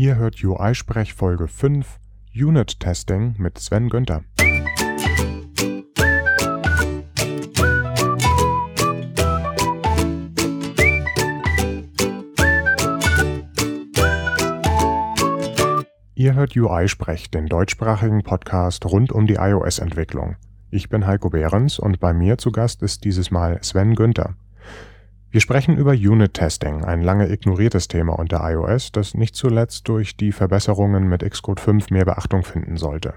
Ihr hört UI-Sprech Folge 5 Unit Testing mit Sven Günther. Ihr hört UI-Sprech, den deutschsprachigen Podcast rund um die iOS-Entwicklung. Ich bin Heiko Behrens und bei mir zu Gast ist dieses Mal Sven Günther. Wir sprechen über Unit Testing, ein lange ignoriertes Thema unter iOS, das nicht zuletzt durch die Verbesserungen mit Xcode 5 mehr Beachtung finden sollte.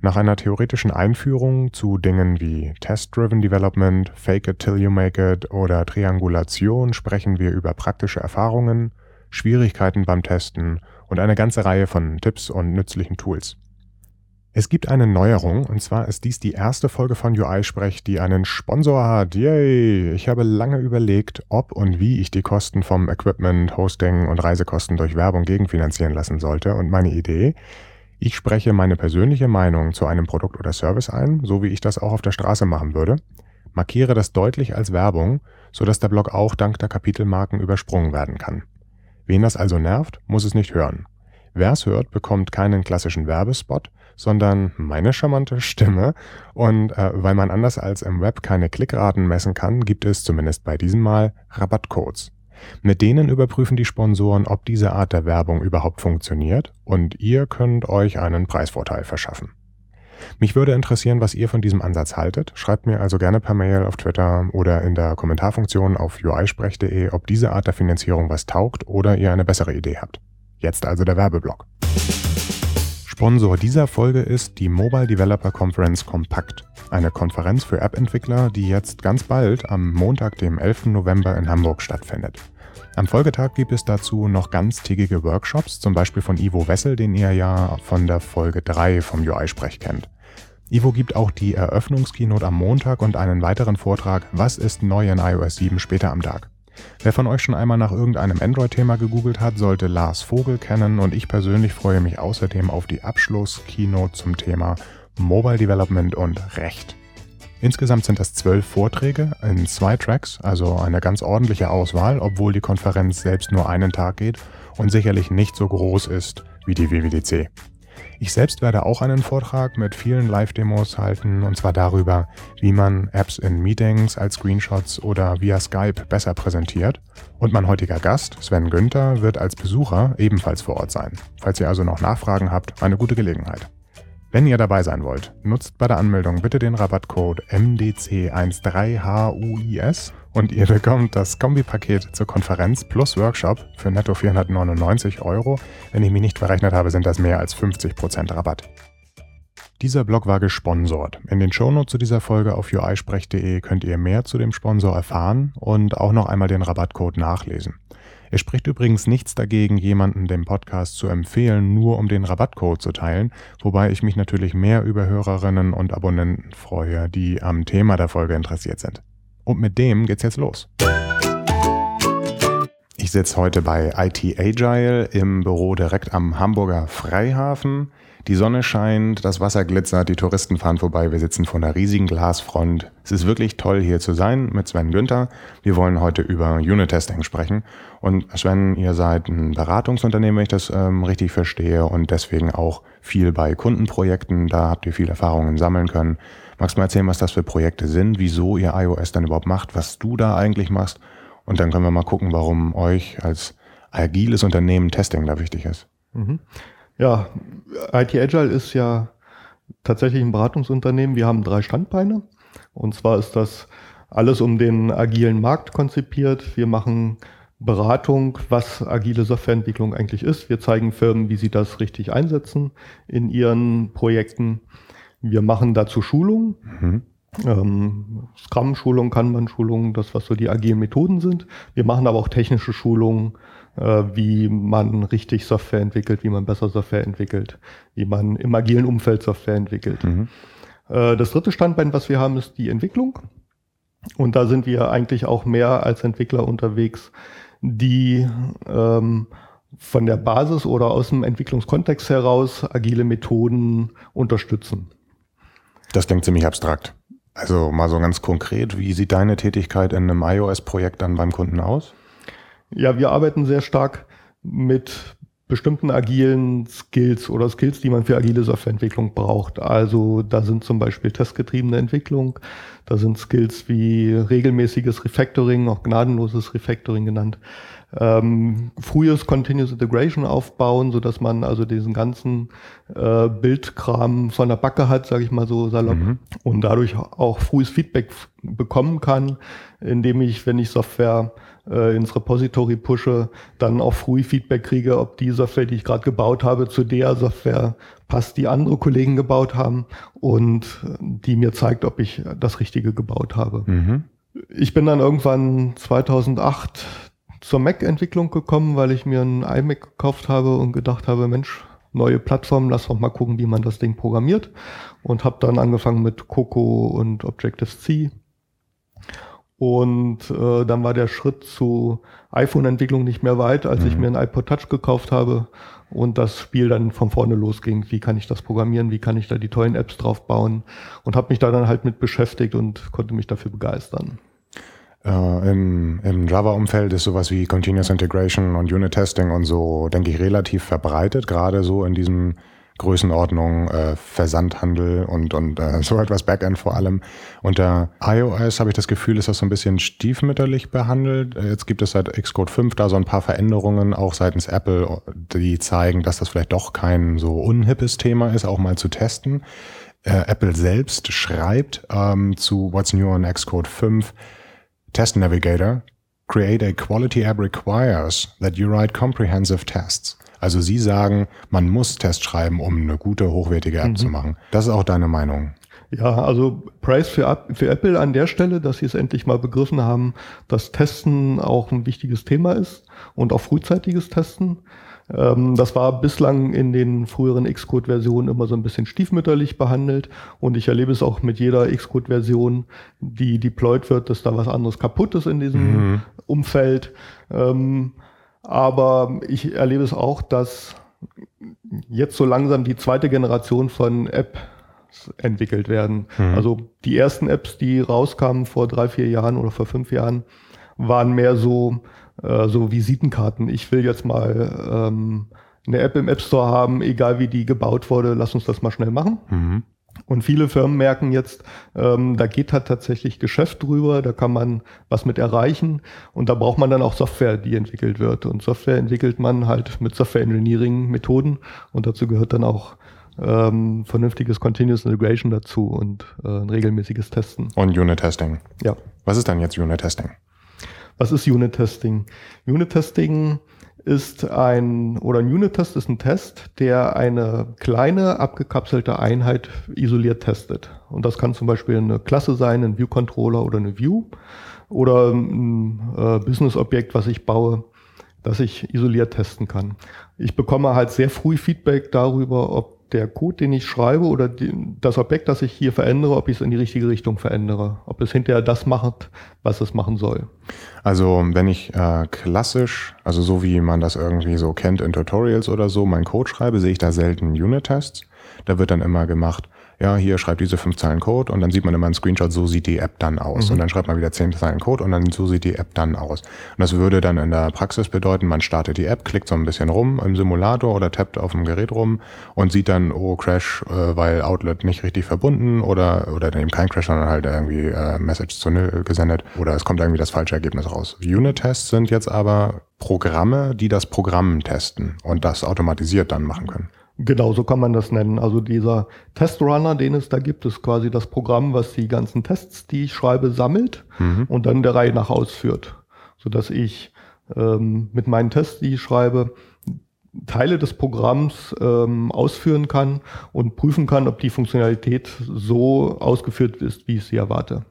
Nach einer theoretischen Einführung zu Dingen wie Test-Driven Development, Fake it till you make it oder Triangulation sprechen wir über praktische Erfahrungen, Schwierigkeiten beim Testen und eine ganze Reihe von Tipps und nützlichen Tools. Es gibt eine Neuerung, und zwar ist dies die erste Folge von UI-Sprech, die einen Sponsor hat. Yay! Ich habe lange überlegt, ob und wie ich die Kosten vom Equipment, Hosting und Reisekosten durch Werbung gegenfinanzieren lassen sollte. Und meine Idee, ich spreche meine persönliche Meinung zu einem Produkt oder Service ein, so wie ich das auch auf der Straße machen würde, markiere das deutlich als Werbung, sodass der Blog auch dank der Kapitelmarken übersprungen werden kann. Wen das also nervt, muss es nicht hören. Wer es hört, bekommt keinen klassischen Werbespot, sondern meine charmante Stimme. Und äh, weil man anders als im Web keine Klickraten messen kann, gibt es zumindest bei diesem Mal Rabattcodes. Mit denen überprüfen die Sponsoren, ob diese Art der Werbung überhaupt funktioniert und ihr könnt euch einen Preisvorteil verschaffen. Mich würde interessieren, was ihr von diesem Ansatz haltet. Schreibt mir also gerne per Mail auf Twitter oder in der Kommentarfunktion auf uisprech.de, ob diese Art der Finanzierung was taugt oder ihr eine bessere Idee habt. Jetzt also der Werbeblock. Sponsor dieser Folge ist die Mobile Developer Conference Compact, eine Konferenz für App-Entwickler, die jetzt ganz bald am Montag, dem 11. November in Hamburg stattfindet. Am Folgetag gibt es dazu noch ganztägige Workshops, zum Beispiel von Ivo Wessel, den ihr ja von der Folge 3 vom UI-Sprech kennt. Ivo gibt auch die Eröffnungskeynote am Montag und einen weiteren Vortrag Was ist neu in iOS 7 später am Tag. Wer von euch schon einmal nach irgendeinem Android-Thema gegoogelt hat, sollte Lars Vogel kennen und ich persönlich freue mich außerdem auf die Abschluss-Keynote zum Thema Mobile Development und Recht. Insgesamt sind das zwölf Vorträge in zwei Tracks, also eine ganz ordentliche Auswahl, obwohl die Konferenz selbst nur einen Tag geht und sicherlich nicht so groß ist wie die WWDC. Ich selbst werde auch einen Vortrag mit vielen Live-Demos halten, und zwar darüber, wie man Apps in Meetings als Screenshots oder via Skype besser präsentiert. Und mein heutiger Gast, Sven Günther, wird als Besucher ebenfalls vor Ort sein. Falls ihr also noch Nachfragen habt, eine gute Gelegenheit. Wenn ihr dabei sein wollt, nutzt bei der Anmeldung bitte den Rabattcode MDC13HUIS und ihr bekommt das Kombipaket zur Konferenz plus Workshop für netto 499 Euro. Wenn ich mich nicht verrechnet habe, sind das mehr als 50% Rabatt. Dieser Blog war gesponsert. In den Shownotes zu dieser Folge auf uisprech.de könnt ihr mehr zu dem Sponsor erfahren und auch noch einmal den Rabattcode nachlesen. Es spricht übrigens nichts dagegen, jemanden den Podcast zu empfehlen, nur um den Rabattcode zu teilen, wobei ich mich natürlich mehr über Hörerinnen und Abonnenten freue, die am Thema der Folge interessiert sind. Und mit dem geht's jetzt los. Ich sitze heute bei IT Agile im Büro direkt am Hamburger Freihafen. Die Sonne scheint, das Wasser glitzert, die Touristen fahren vorbei, wir sitzen vor einer riesigen Glasfront. Es ist wirklich toll hier zu sein mit Sven Günther. Wir wollen heute über Unit-Testing sprechen. Und Sven, ihr seid ein Beratungsunternehmen, wenn ich das ähm, richtig verstehe und deswegen auch viel bei Kundenprojekten. Da habt ihr viel Erfahrungen sammeln können. Magst du mal erzählen, was das für Projekte sind, wieso ihr iOS dann überhaupt macht, was du da eigentlich machst? Und dann können wir mal gucken, warum euch als agiles Unternehmen Testing da wichtig ist. Mhm. Ja, IT Agile ist ja tatsächlich ein Beratungsunternehmen. Wir haben drei Standbeine. Und zwar ist das alles um den agilen Markt konzipiert. Wir machen Beratung, was agile Softwareentwicklung eigentlich ist. Wir zeigen Firmen, wie sie das richtig einsetzen in ihren Projekten. Wir machen dazu Schulungen. Mhm. Ähm, Scrum-Schulung, Kanban-Schulung, das, was so die agilen Methoden sind. Wir machen aber auch technische Schulungen, wie man richtig Software entwickelt, wie man besser Software entwickelt, wie man im agilen Umfeld Software entwickelt. Mhm. Äh, das dritte Standbein, was wir haben, ist die Entwicklung. Und da sind wir eigentlich auch mehr als Entwickler unterwegs, die ähm, von der Basis oder aus dem Entwicklungskontext heraus agile Methoden unterstützen. Das klingt ziemlich abstrakt. Also mal so ganz konkret, wie sieht deine Tätigkeit in einem iOS-Projekt dann beim Kunden aus? Ja, wir arbeiten sehr stark mit bestimmten agilen Skills oder Skills, die man für agile Softwareentwicklung braucht. Also da sind zum Beispiel testgetriebene Entwicklung, da sind Skills wie regelmäßiges Refactoring, auch gnadenloses Refactoring genannt, ähm, frühes Continuous Integration aufbauen, so dass man also diesen ganzen äh, Bildkram von der Backe hat, sage ich mal so salopp, mhm. und dadurch auch frühes Feedback bekommen kann, indem ich, wenn ich Software äh, ins Repository pushe, dann auch früh Feedback kriege, ob die Software, die ich gerade gebaut habe, zu der Software passt, die andere Kollegen gebaut haben und die mir zeigt, ob ich das Richtige gebaut habe. Mhm. Ich bin dann irgendwann 2008 zur Mac-Entwicklung gekommen, weil ich mir einen iMac gekauft habe und gedacht habe, Mensch, neue Plattform, lass doch mal gucken, wie man das Ding programmiert. Und habe dann angefangen mit Coco und Objective-C. Und äh, dann war der Schritt zu iPhone-Entwicklung nicht mehr weit, als mhm. ich mir ein iPod Touch gekauft habe und das Spiel dann von vorne losging. Wie kann ich das programmieren? Wie kann ich da die tollen Apps drauf bauen? Und habe mich da dann halt mit beschäftigt und konnte mich dafür begeistern. Äh, Im im Java-Umfeld ist sowas wie Continuous Integration und Unit-Testing und so, denke ich, relativ verbreitet, gerade so in diesem Größenordnung äh, Versandhandel und, und äh, so etwas Backend vor allem. Unter iOS habe ich das Gefühl, ist das so ein bisschen stiefmütterlich behandelt. Äh, jetzt gibt es seit Xcode 5 da so ein paar Veränderungen, auch seitens Apple, die zeigen, dass das vielleicht doch kein so unhippes Thema ist, auch mal zu testen. Äh, Apple selbst schreibt ähm, zu What's New on Xcode 5, Test Navigator, create a quality app requires that you write comprehensive tests. Also Sie sagen, man muss Tests schreiben, um eine gute, hochwertige App mhm. zu machen. Das ist auch deine Meinung. Ja, also Price für, für Apple an der Stelle, dass sie es endlich mal begriffen haben, dass Testen auch ein wichtiges Thema ist und auch frühzeitiges Testen. Ähm, das war bislang in den früheren Xcode-Versionen immer so ein bisschen stiefmütterlich behandelt und ich erlebe es auch mit jeder Xcode-Version, die deployed wird, dass da was anderes kaputt ist in diesem mhm. Umfeld. Ähm, aber ich erlebe es auch, dass jetzt so langsam die zweite Generation von Apps entwickelt werden. Mhm. Also die ersten Apps, die rauskamen vor drei, vier Jahren oder vor fünf Jahren, waren mehr so äh, so Visitenkarten. Ich will jetzt mal ähm, eine App im App Store haben, egal wie die gebaut wurde, lass uns das mal schnell machen. Mhm. Und viele Firmen merken jetzt, ähm, da geht halt tatsächlich Geschäft drüber, da kann man was mit erreichen und da braucht man dann auch Software, die entwickelt wird. Und Software entwickelt man halt mit Software Engineering Methoden und dazu gehört dann auch ähm, vernünftiges Continuous Integration dazu und äh, ein regelmäßiges Testen. Und Unit Testing. Ja. Was ist dann jetzt Unit Testing? Was ist Unit Testing? Unit Testing ist ein, oder ein Unit-Test ist ein Test, der eine kleine, abgekapselte Einheit isoliert testet. Und das kann zum Beispiel eine Klasse sein, ein View-Controller oder eine View oder ein äh, Business-Objekt, was ich baue, das ich isoliert testen kann. Ich bekomme halt sehr früh Feedback darüber, ob der Code, den ich schreibe oder die, das Objekt, das ich hier verändere, ob ich es in die richtige Richtung verändere. Ob es hinterher das macht, was es machen soll. Also wenn ich äh, klassisch, also so wie man das irgendwie so kennt in Tutorials oder so, meinen Code schreibe, sehe ich da selten Unit-Tests. Da wird dann immer gemacht, ja, hier schreibt diese fünf Zeilen Code und dann sieht man immer einen Screenshot, so sieht die App dann aus. Mhm. Und dann schreibt man wieder zehn Zeilen Code und dann so sieht die App dann aus. Und das würde dann in der Praxis bedeuten, man startet die App, klickt so ein bisschen rum im Simulator oder tappt auf dem Gerät rum und sieht dann, oh, Crash, äh, weil Outlet nicht richtig verbunden oder, oder dann eben kein Crash, sondern halt irgendwie äh, Message zu null gesendet oder es kommt irgendwie das falsche Ergebnis raus. Unit-Tests sind jetzt aber Programme, die das Programm testen und das automatisiert dann machen können. Genau, so kann man das nennen. Also dieser Testrunner, den es da gibt, ist quasi das Programm, was die ganzen Tests, die ich schreibe, sammelt mhm. und dann der Reihe nach ausführt, sodass ich ähm, mit meinen Tests, die ich schreibe, Teile des Programms ähm, ausführen kann und prüfen kann, ob die Funktionalität so ausgeführt ist, wie ich sie erwarte.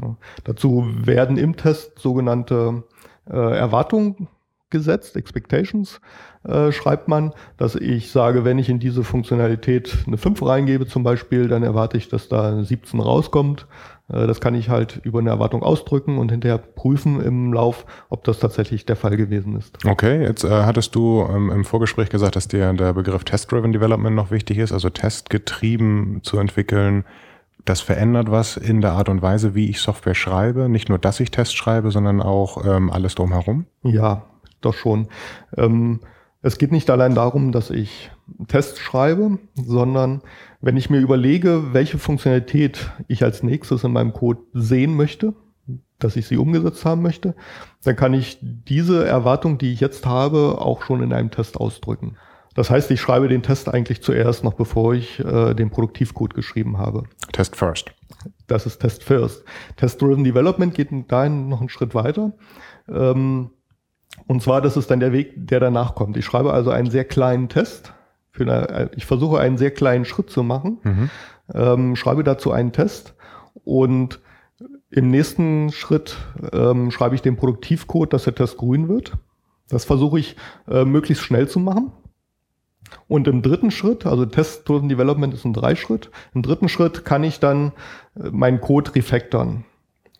Ja. Dazu werden im Test sogenannte äh, Erwartungen gesetzt, Expectations äh, schreibt man, dass ich sage, wenn ich in diese Funktionalität eine 5 reingebe zum Beispiel, dann erwarte ich, dass da eine 17 rauskommt. Äh, das kann ich halt über eine Erwartung ausdrücken und hinterher prüfen im Lauf, ob das tatsächlich der Fall gewesen ist. Okay, jetzt äh, hattest du ähm, im Vorgespräch gesagt, dass dir der Begriff Test-Driven Development noch wichtig ist, also testgetrieben zu entwickeln. Das verändert was in der Art und Weise, wie ich Software schreibe. Nicht nur, dass ich Tests schreibe, sondern auch ähm, alles drumherum. Ja, doch schon. Ähm, Es geht nicht allein darum, dass ich Tests schreibe, sondern wenn ich mir überlege, welche Funktionalität ich als nächstes in meinem Code sehen möchte, dass ich sie umgesetzt haben möchte, dann kann ich diese Erwartung, die ich jetzt habe, auch schon in einem Test ausdrücken. Das heißt, ich schreibe den Test eigentlich zuerst, noch bevor ich äh, den Produktivcode geschrieben habe. Test first. Das ist Test first. Test-Driven Development geht dahin noch einen Schritt weiter. Ähm, und zwar, das ist dann der Weg, der danach kommt. Ich schreibe also einen sehr kleinen Test. Eine, ich versuche einen sehr kleinen Schritt zu machen, mhm. ähm, schreibe dazu einen Test und im nächsten Schritt ähm, schreibe ich den Produktivcode, dass der Test grün wird. Das versuche ich äh, möglichst schnell zu machen. Und im dritten Schritt, also Test-Driven Development ist ein Dreischritt, im dritten Schritt kann ich dann äh, meinen Code refactoren.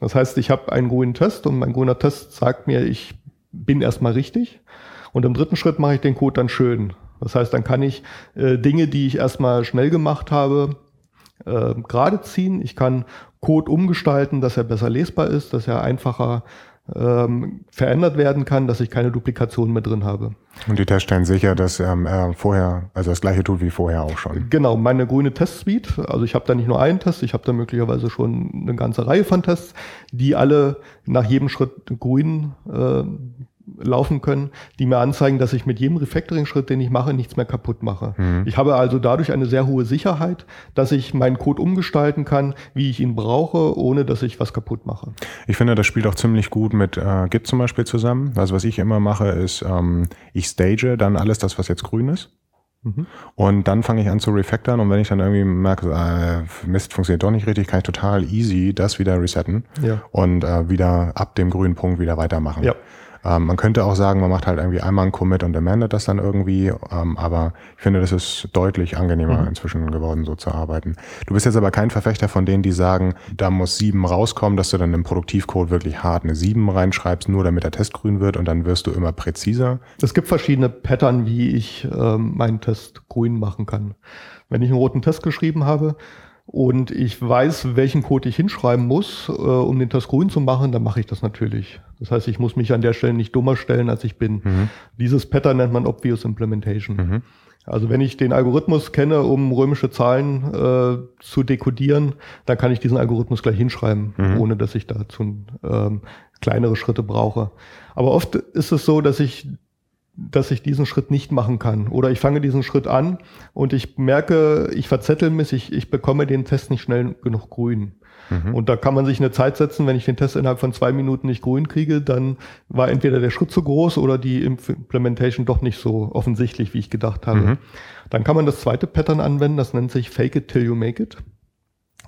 Das heißt, ich habe einen grünen Test und mein grüner Test sagt mir, ich bin erstmal richtig. Und im dritten Schritt mache ich den Code dann schön. Das heißt, dann kann ich äh, Dinge, die ich erstmal schnell gemacht habe, äh, gerade ziehen. Ich kann Code umgestalten, dass er besser lesbar ist, dass er einfacher ähm, verändert werden kann, dass ich keine Duplikation mehr drin habe. Und die Tests stellen sicher, dass ähm, er vorher, also das gleiche tut wie vorher auch schon. Genau, meine grüne Testsuite, also ich habe da nicht nur einen Test, ich habe da möglicherweise schon eine ganze Reihe von Tests, die alle nach jedem Schritt grün äh, laufen können, die mir anzeigen, dass ich mit jedem Refactoring-Schritt, den ich mache, nichts mehr kaputt mache. Mhm. Ich habe also dadurch eine sehr hohe Sicherheit, dass ich meinen Code umgestalten kann, wie ich ihn brauche, ohne dass ich was kaputt mache. Ich finde, das spielt auch ziemlich gut mit äh, Git zum Beispiel zusammen. Also was ich immer mache, ist, ähm, ich stage dann alles das, was jetzt grün ist. Mhm. Und dann fange ich an zu refactoren und wenn ich dann irgendwie merke, äh, Mist funktioniert doch nicht richtig, kann ich total easy das wieder resetten ja. und äh, wieder ab dem grünen Punkt wieder weitermachen. Ja. Ähm, man könnte auch sagen, man macht halt irgendwie einmal einen Commit und amandet das dann irgendwie, ähm, aber ich finde, das ist deutlich angenehmer mhm. inzwischen geworden, so zu arbeiten. Du bist jetzt aber kein Verfechter von denen, die sagen, da muss sieben rauskommen, dass du dann im Produktivcode wirklich hart eine sieben reinschreibst, nur damit der Test grün wird und dann wirst du immer präziser. Es gibt verschiedene Pattern, wie ich ähm, meinen Test grün machen kann. Wenn ich einen roten Test geschrieben habe, und ich weiß, welchen Code ich hinschreiben muss, äh, um den Test grün zu machen, dann mache ich das natürlich. Das heißt, ich muss mich an der Stelle nicht dummer stellen, als ich bin. Mhm. Dieses Pattern nennt man Obvious Implementation. Mhm. Also wenn ich den Algorithmus kenne, um römische Zahlen äh, zu dekodieren, dann kann ich diesen Algorithmus gleich hinschreiben, mhm. ohne dass ich dazu ähm, kleinere Schritte brauche. Aber oft ist es so, dass ich dass ich diesen Schritt nicht machen kann. Oder ich fange diesen Schritt an und ich merke, ich verzettel mich, ich, ich bekomme den Test nicht schnell genug grün. Mhm. Und da kann man sich eine Zeit setzen, wenn ich den Test innerhalb von zwei Minuten nicht grün kriege, dann war entweder der Schritt zu groß oder die Implementation doch nicht so offensichtlich, wie ich gedacht habe. Mhm. Dann kann man das zweite Pattern anwenden, das nennt sich Fake it till you make it.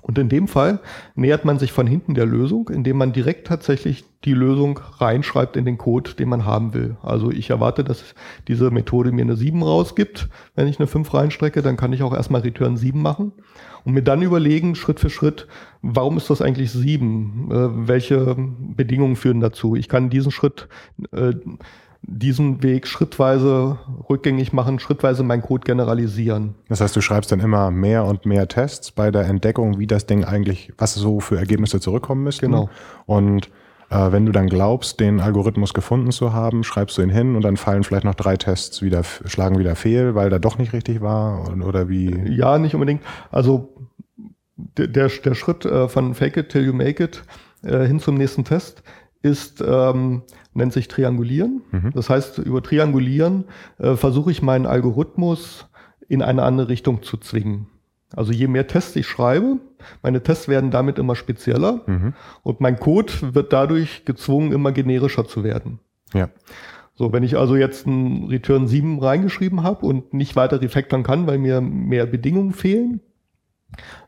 Und in dem Fall nähert man sich von hinten der Lösung, indem man direkt tatsächlich die Lösung reinschreibt in den Code, den man haben will. Also ich erwarte, dass diese Methode mir eine 7 rausgibt. Wenn ich eine 5 reinstrecke, dann kann ich auch erstmal Return 7 machen und mir dann überlegen, Schritt für Schritt, warum ist das eigentlich 7? Äh, welche Bedingungen führen dazu? Ich kann diesen Schritt äh, diesen Weg schrittweise rückgängig machen, schrittweise meinen Code generalisieren. Das heißt, du schreibst dann immer mehr und mehr Tests bei der Entdeckung, wie das Ding eigentlich, was so für Ergebnisse zurückkommen müssten. Genau. Und äh, wenn du dann glaubst, den Algorithmus gefunden zu haben, schreibst du ihn hin und dann fallen vielleicht noch drei Tests wieder, schlagen wieder fehl, weil der doch nicht richtig war oder wie? Ja, nicht unbedingt. Also der, der, der Schritt äh, von Fake it till you make it äh, hin zum nächsten Test ist, ähm, nennt sich Triangulieren. Mhm. Das heißt, über Triangulieren äh, versuche ich meinen Algorithmus in eine andere Richtung zu zwingen. Also je mehr Tests ich schreibe, meine Tests werden damit immer spezieller mhm. und mein Code wird dadurch gezwungen, immer generischer zu werden. Ja. So, wenn ich also jetzt ein Return 7 reingeschrieben habe und nicht weiter refactoren kann, weil mir mehr Bedingungen fehlen,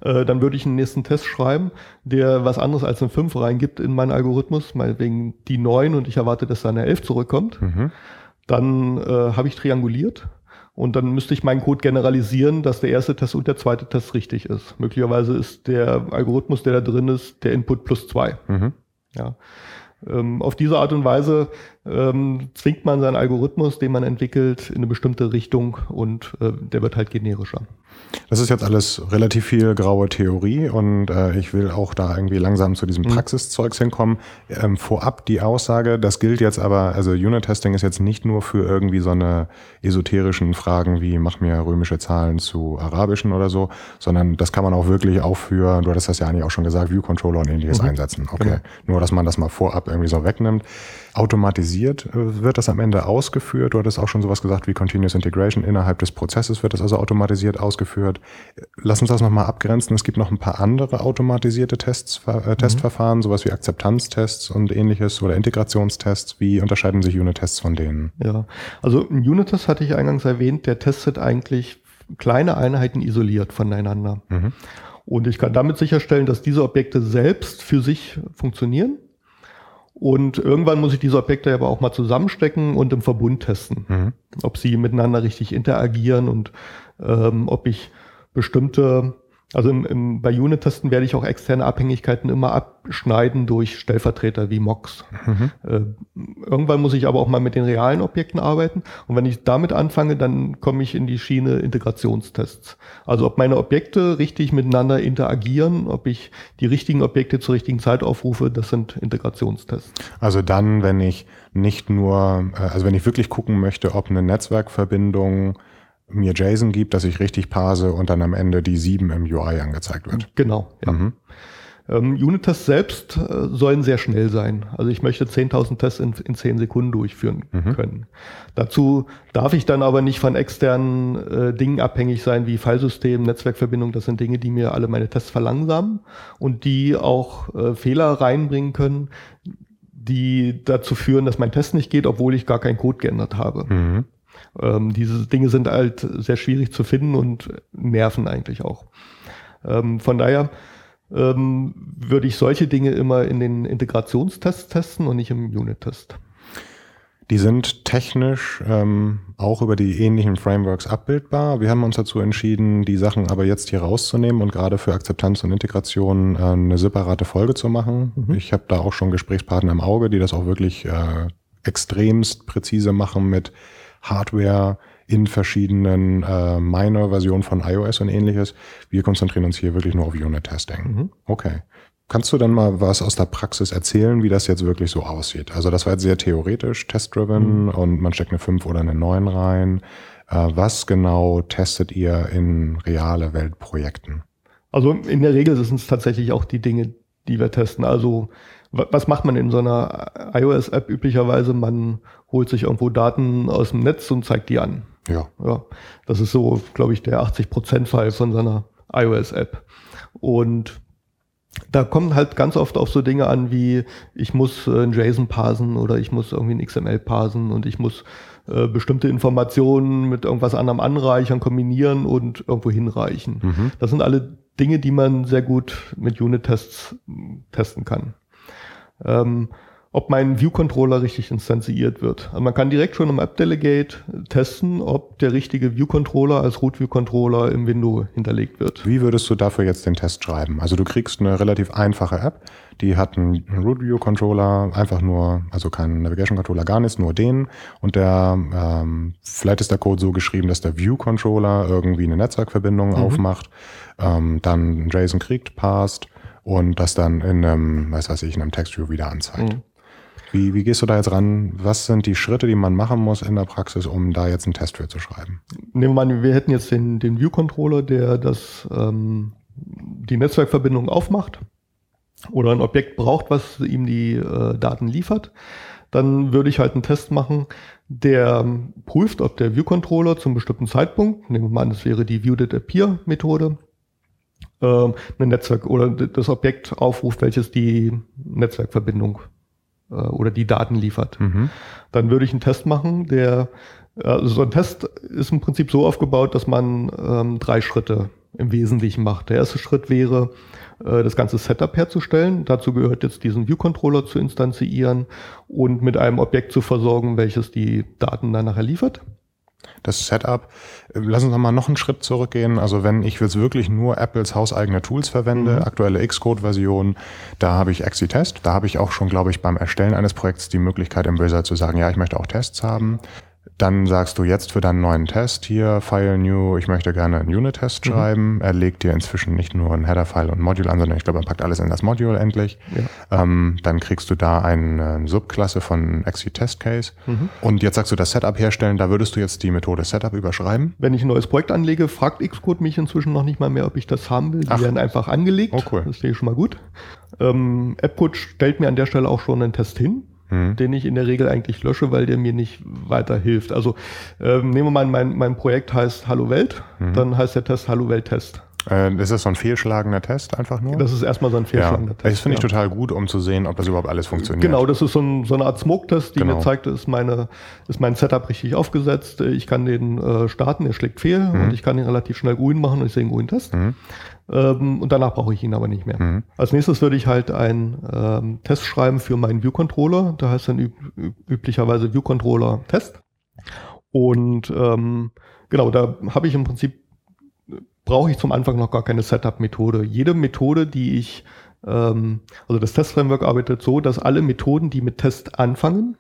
äh, dann würde ich einen nächsten Test schreiben, der was anderes als eine 5 reingibt in meinen Algorithmus, meinetwegen die 9 und ich erwarte, dass da eine 11 zurückkommt. Mhm. Dann äh, habe ich trianguliert und dann müsste ich meinen Code generalisieren, dass der erste Test und der zweite Test richtig ist. Möglicherweise ist der Algorithmus, der da drin ist, der Input plus 2. Mhm. Ja. Ähm, auf diese Art und Weise ähm, zwingt man seinen Algorithmus, den man entwickelt, in eine bestimmte Richtung und äh, der wird halt generischer. Das ist jetzt alles relativ viel graue Theorie und äh, ich will auch da irgendwie langsam zu diesem mhm. Praxiszeugs hinkommen. Ähm, vorab die Aussage, das gilt jetzt aber, also Unit-Testing ist jetzt nicht nur für irgendwie so eine esoterischen Fragen wie mach mir römische Zahlen zu arabischen oder so, sondern das kann man auch wirklich auch für, du hattest das ja eigentlich auch schon gesagt, View-Controller und ähnliches mhm. einsetzen. Okay. Genau. Nur, dass man das mal vorab irgendwie so wegnimmt. Automatisiert äh, wird das am Ende ausgeführt. Du hattest auch schon sowas gesagt wie Continuous Integration. Innerhalb des Prozesses wird das also automatisiert ausgeführt. Lass uns das nochmal abgrenzen. Es gibt noch ein paar andere automatisierte Tests, äh, mhm. Testverfahren, sowas wie Akzeptanztests und ähnliches oder Integrationstests. Wie unterscheiden sich Unit-Tests von denen? Ja, also ein Unit-Test hatte ich eingangs erwähnt, der testet eigentlich kleine Einheiten isoliert voneinander. Mhm. Und ich kann damit sicherstellen, dass diese Objekte selbst für sich funktionieren und irgendwann muss ich diese Objekte aber auch mal zusammenstecken und im Verbund testen, mhm. ob sie miteinander richtig interagieren und ähm, ob ich bestimmte also im, im, bei Unit-Testen werde ich auch externe Abhängigkeiten immer abschneiden durch Stellvertreter wie Mocks. Mhm. Äh, irgendwann muss ich aber auch mal mit den realen Objekten arbeiten. Und wenn ich damit anfange, dann komme ich in die Schiene Integrationstests. Also ob meine Objekte richtig miteinander interagieren, ob ich die richtigen Objekte zur richtigen Zeit aufrufe, das sind Integrationstests. Also dann, wenn ich nicht nur, äh, also wenn ich wirklich gucken möchte, ob eine Netzwerkverbindung mir JSON gibt, dass ich richtig parse und dann am Ende die 7 im UI angezeigt wird. Genau. Ja. Mhm. Ähm, Unit-Tests selbst äh, sollen sehr schnell sein. Also ich möchte 10.000 Tests in, in 10 Sekunden durchführen mhm. können. Dazu darf ich dann aber nicht von externen äh, Dingen abhängig sein, wie Filesystem, Netzwerkverbindung. Das sind Dinge, die mir alle meine Tests verlangsamen und die auch äh, Fehler reinbringen können, die dazu führen, dass mein Test nicht geht, obwohl ich gar keinen Code geändert habe. Mhm. Ähm, diese Dinge sind halt sehr schwierig zu finden und nerven eigentlich auch. Ähm, von daher ähm, würde ich solche Dinge immer in den Integrationstests testen und nicht im Unit-Test. Die sind technisch ähm, auch über die ähnlichen Frameworks abbildbar. Wir haben uns dazu entschieden, die Sachen aber jetzt hier rauszunehmen und gerade für Akzeptanz und Integration äh, eine separate Folge zu machen. Mhm. Ich habe da auch schon Gesprächspartner im Auge, die das auch wirklich äh, extremst präzise machen mit Hardware in verschiedenen äh, Minor-Versionen von iOS und ähnliches. Wir konzentrieren uns hier wirklich nur auf Unit-Testing. Mhm. Okay. Kannst du dann mal was aus der Praxis erzählen, wie das jetzt wirklich so aussieht? Also das war jetzt sehr theoretisch, test-driven mhm. und man steckt eine 5 oder eine 9 rein. Äh, was genau testet ihr in reale Weltprojekten? Also in der Regel sind es tatsächlich auch die Dinge, die wir testen. Also was macht man in so einer iOS-App üblicherweise? Man holt sich irgendwo Daten aus dem Netz und zeigt die an. Ja. ja das ist so, glaube ich, der 80%-Fall von so einer iOS-App. Und da kommen halt ganz oft auch so Dinge an wie, ich muss äh, ein JSON parsen oder ich muss irgendwie ein XML parsen und ich muss äh, bestimmte Informationen mit irgendwas anderem anreichern, kombinieren und irgendwo hinreichen. Mhm. Das sind alle Dinge, die man sehr gut mit Unit-Tests testen kann ähm, ob mein View-Controller richtig instanziert wird. Also man kann direkt schon im App-Delegate testen, ob der richtige View-Controller als Root-View-Controller im Window hinterlegt wird. Wie würdest du dafür jetzt den Test schreiben? Also du kriegst eine relativ einfache App, die hat einen Root-View-Controller, einfach nur, also keinen Navigation-Controller, gar nichts, nur den. Und der, ähm, vielleicht ist der Code so geschrieben, dass der View-Controller irgendwie eine Netzwerkverbindung mhm. aufmacht, ähm, dann JSON kriegt, passt und das dann in einem, weiß was ich, in einem Textview wieder anzeigt. Mhm. Wie, wie gehst du da jetzt ran? Was sind die Schritte, die man machen muss in der Praxis, um da jetzt einen Test für zu schreiben? Nehmen wir mal, wir hätten jetzt den, den View-Controller, der das, ähm, die Netzwerkverbindung aufmacht oder ein Objekt braucht, was ihm die äh, Daten liefert. Dann würde ich halt einen Test machen, der prüft, ob der View-Controller zum bestimmten Zeitpunkt, nehmen wir mal an, das wäre die View-Did-Appear-Methode, äh, ein Netzwerk oder das Objekt aufruft, welches die Netzwerkverbindung äh, oder die Daten liefert. Mhm. Dann würde ich einen Test machen, der also so ein Test ist im Prinzip so aufgebaut, dass man ähm, drei Schritte im Wesentlichen macht. Der erste Schritt wäre, äh, das ganze Setup herzustellen. Dazu gehört jetzt diesen View-Controller zu instanzieren und mit einem Objekt zu versorgen, welches die Daten dann nachher liefert. Das Setup, äh, lass uns noch mal noch einen Schritt zurückgehen. Also wenn ich jetzt wirklich nur Apples hauseigene Tools verwende, mhm. aktuelle Xcode-Version, da habe ich Exitest. Da habe ich auch schon, glaube ich, beim Erstellen eines Projekts die Möglichkeit im Wizard zu sagen, ja, ich möchte auch Tests haben. Dann sagst du jetzt für deinen neuen Test hier, File New, ich möchte gerne einen Unit-Test mhm. schreiben. Er legt dir inzwischen nicht nur ein Header-File und Module an, sondern ich glaube, er packt alles in das Module endlich. Ja. Ähm, dann kriegst du da eine Subklasse von Exit Test Case. Mhm. Und jetzt sagst du das Setup herstellen, da würdest du jetzt die Methode Setup überschreiben. Wenn ich ein neues Projekt anlege, fragt Xcode mich inzwischen noch nicht mal mehr, ob ich das haben will. Die Ach. werden einfach angelegt. Oh, cool. Das sehe ich schon mal gut. Ähm, AppCode stellt mir an der Stelle auch schon einen Test hin mhm. den ich in der Regel eigentlich lösche, weil der mir nicht weiterhilft. Also ähm, nehmen wir mal, mein, mein Projekt heißt Hallo Welt, mhm. dann heißt der Test Hallo Welt Test. Äh, ist das so ein fehlschlagender Test einfach nur? Das ist erstmal so ein fehlschlagender ja. Test. Das finde ich ja. total gut, um zu sehen, ob das überhaupt alles funktioniert. Genau, das ist so, ein, so eine Art Smoke-Test, die genau. mir zeigt, ist, meine, ist mein Setup richtig aufgesetzt. Ich kann den äh, starten, der schlägt fehl mhm. und ich kann ihn relativ schnell grün machen und ich sehe einen grünen Test. Mhm. Ähm, und danach brauche ich ihn aber nicht mehr. Mhm. Als nächstes würde ich halt einen ähm, Test schreiben für meinen View-Controller. Da heißt dann üb üblicherweise View-Controller-Test. Und ähm, genau, da habe ich im Prinzip, brauche ich zum Anfang noch gar keine Setup-Methode. Jede Methode, die ich, ähm, also das Test-Framework arbeitet so, dass alle Methoden, die mit Test anfangen,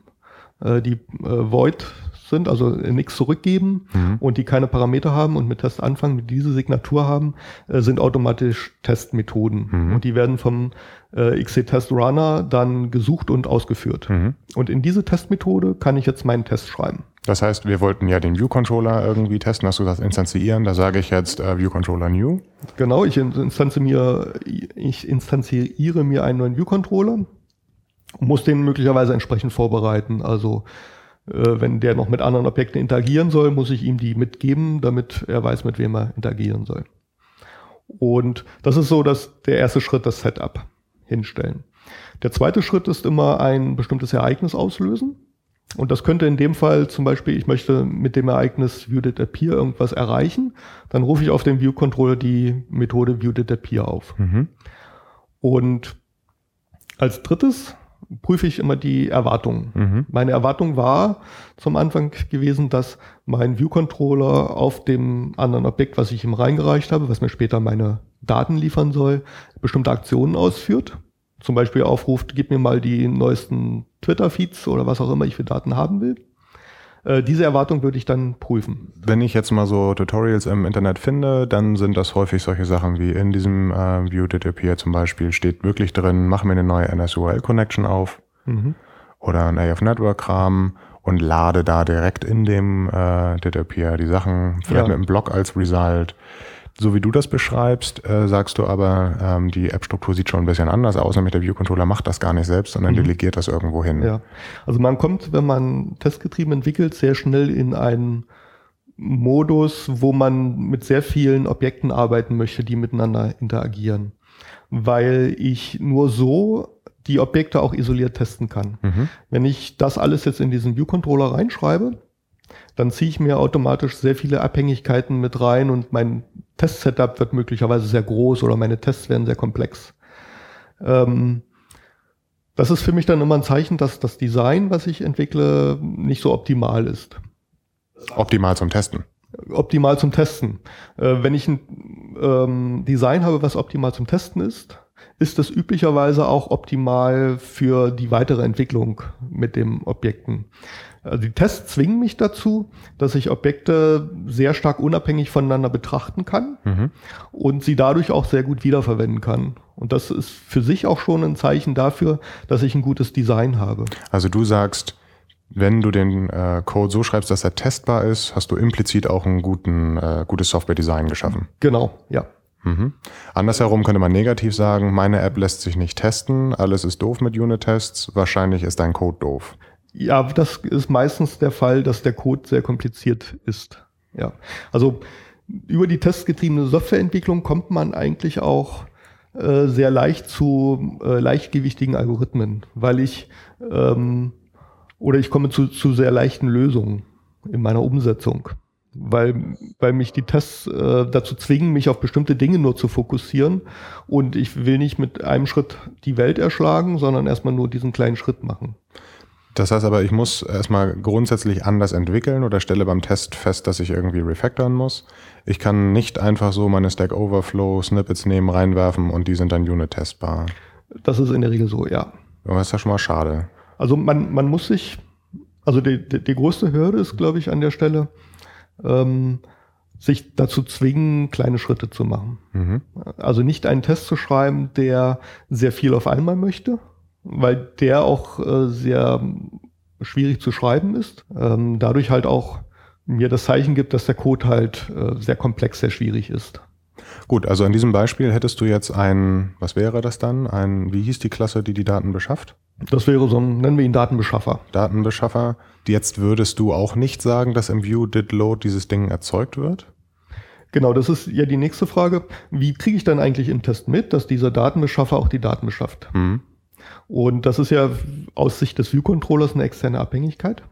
äh, die äh, Void sind, also nichts zurückgeben mhm. und die keine Parameter haben und mit Test anfangen, die diese Signatur haben, äh, sind automatisch Testmethoden. Mhm. Und die werden vom äh, XC-Test Runner dann gesucht und ausgeführt. Mhm. Und in diese Testmethode kann ich jetzt meinen Test schreiben. Das heißt, wir wollten ja den View-Controller irgendwie testen, hast du gesagt, instanzieren. Da sage ich jetzt äh, View-Controller New. Genau, ich, instanziere, ich instanziere mir einen neuen View-Controller muss den möglicherweise entsprechend vorbereiten. Also wenn der noch mit anderen Objekten interagieren soll, muss ich ihm die mitgeben, damit er weiß, mit wem er interagieren soll. Und das ist so, dass der erste Schritt das Setup hinstellen. Der zweite Schritt ist immer ein bestimmtes Ereignis auslösen. Und das könnte in dem Fall zum Beispiel, ich möchte mit dem Ereignis ViewDidAppear irgendwas erreichen, dann rufe ich auf dem View-Controller die Methode ViewDidAppear auf. Mhm. Und als drittes prüfe ich immer die Erwartungen. Mhm. Meine Erwartung war zum Anfang gewesen, dass mein View-Controller auf dem anderen Objekt, was ich ihm reingereicht habe, was mir später meine Daten liefern soll, bestimmte Aktionen ausführt. Zum Beispiel aufruft, gib mir mal die neuesten Twitter-Feeds oder was auch immer ich für Daten haben will. Äh, diese Erwartung würde ich dann prüfen. Wenn ich jetzt mal so Tutorials im Internet finde, dann sind das häufig solche Sachen wie in diesem äh, View Appear zum Beispiel steht wirklich drin, mach mir eine neue NSURL-Connection auf mhm. oder ein AF-Network-Kram und lade da direkt in dem äh, Appear die Sachen, vielleicht ja. mit einem Blog als Result. So wie du das beschreibst, äh, sagst du aber, ähm, die App-Struktur sieht schon ein bisschen anders aus, nämlich der View-Controller macht das gar nicht selbst, sondern mhm. delegiert das irgendwo hin. Ja, also man kommt, wenn man testgetrieben entwickelt, sehr schnell in einen Modus, wo man mit sehr vielen Objekten arbeiten möchte, die miteinander interagieren. Weil ich nur so die Objekte auch isoliert testen kann. Mhm. Wenn ich das alles jetzt in diesen View-Controller reinschreibe, dann ziehe ich mir automatisch sehr viele Abhängigkeiten mit rein und mein Test-Setup wird möglicherweise sehr groß oder meine Tests werden sehr komplex. Ähm, das ist für mich dann immer ein Zeichen, dass das Design, was ich entwickle, nicht so optimal ist. Optimal zum Testen. Optimal zum Testen. Äh, wenn ich ein ähm, Design habe, was optimal zum Testen ist, ist das üblicherweise auch optimal für die weitere Entwicklung mit dem Objekten. Also die Tests zwingen mich dazu, dass ich Objekte sehr stark unabhängig voneinander betrachten kann mhm. und sie dadurch auch sehr gut wiederverwenden kann. Und das ist für sich auch schon ein Zeichen dafür, dass ich ein gutes Design habe. Also du sagst, wenn du den äh, Code so schreibst, dass er testbar ist, hast du implizit auch ein guten, äh, gutes Software-Design geschaffen. Genau, ja. Mhm. Andersherum könnte man negativ sagen, meine App lässt sich nicht testen, alles ist doof mit Unit-Tests, wahrscheinlich ist dein Code doof. Ja, das ist meistens der Fall, dass der Code sehr kompliziert ist. Ja, also über die testgetriebene Softwareentwicklung kommt man eigentlich auch äh, sehr leicht zu äh, leichtgewichtigen Algorithmen, weil ich ähm, oder ich komme zu, zu sehr leichten Lösungen in meiner Umsetzung, weil, weil mich die Tests äh, dazu zwingen, mich auf bestimmte Dinge nur zu fokussieren und ich will nicht mit einem Schritt die Welt erschlagen, sondern erstmal nur diesen kleinen Schritt machen. Das heißt aber, ich muss erstmal grundsätzlich anders entwickeln oder stelle beim Test fest, dass ich irgendwie refactoren muss. Ich kann nicht einfach so meine Stack Overflow Snippets nehmen, reinwerfen und die sind dann unit-testbar. Das ist in der Regel so, ja. Aber das ist ja schon mal schade. Also man, man muss sich, also die, die, die größte Hürde ist, glaube ich, an der Stelle, ähm, sich dazu zwingen, kleine Schritte zu machen. Mhm. Also nicht einen Test zu schreiben, der sehr viel auf einmal möchte, weil der auch äh, sehr schwierig zu schreiben ist. Ähm, dadurch halt auch mir das Zeichen gibt, dass der Code halt äh, sehr komplex, sehr schwierig ist. Gut, also in diesem Beispiel hättest du jetzt ein, was wäre das dann? Ein, wie hieß die Klasse, die die Daten beschafft? Das wäre so ein, nennen wir ihn Datenbeschaffer. Datenbeschaffer. Jetzt würdest du auch nicht sagen, dass im View did load dieses Ding erzeugt wird? Genau, das ist ja die nächste Frage. Wie kriege ich dann eigentlich im Test mit, dass dieser Datenbeschaffer auch die Daten beschafft? Mhm. Und das ist ja aus Sicht des View-Controllers eine externe Abhängigkeit.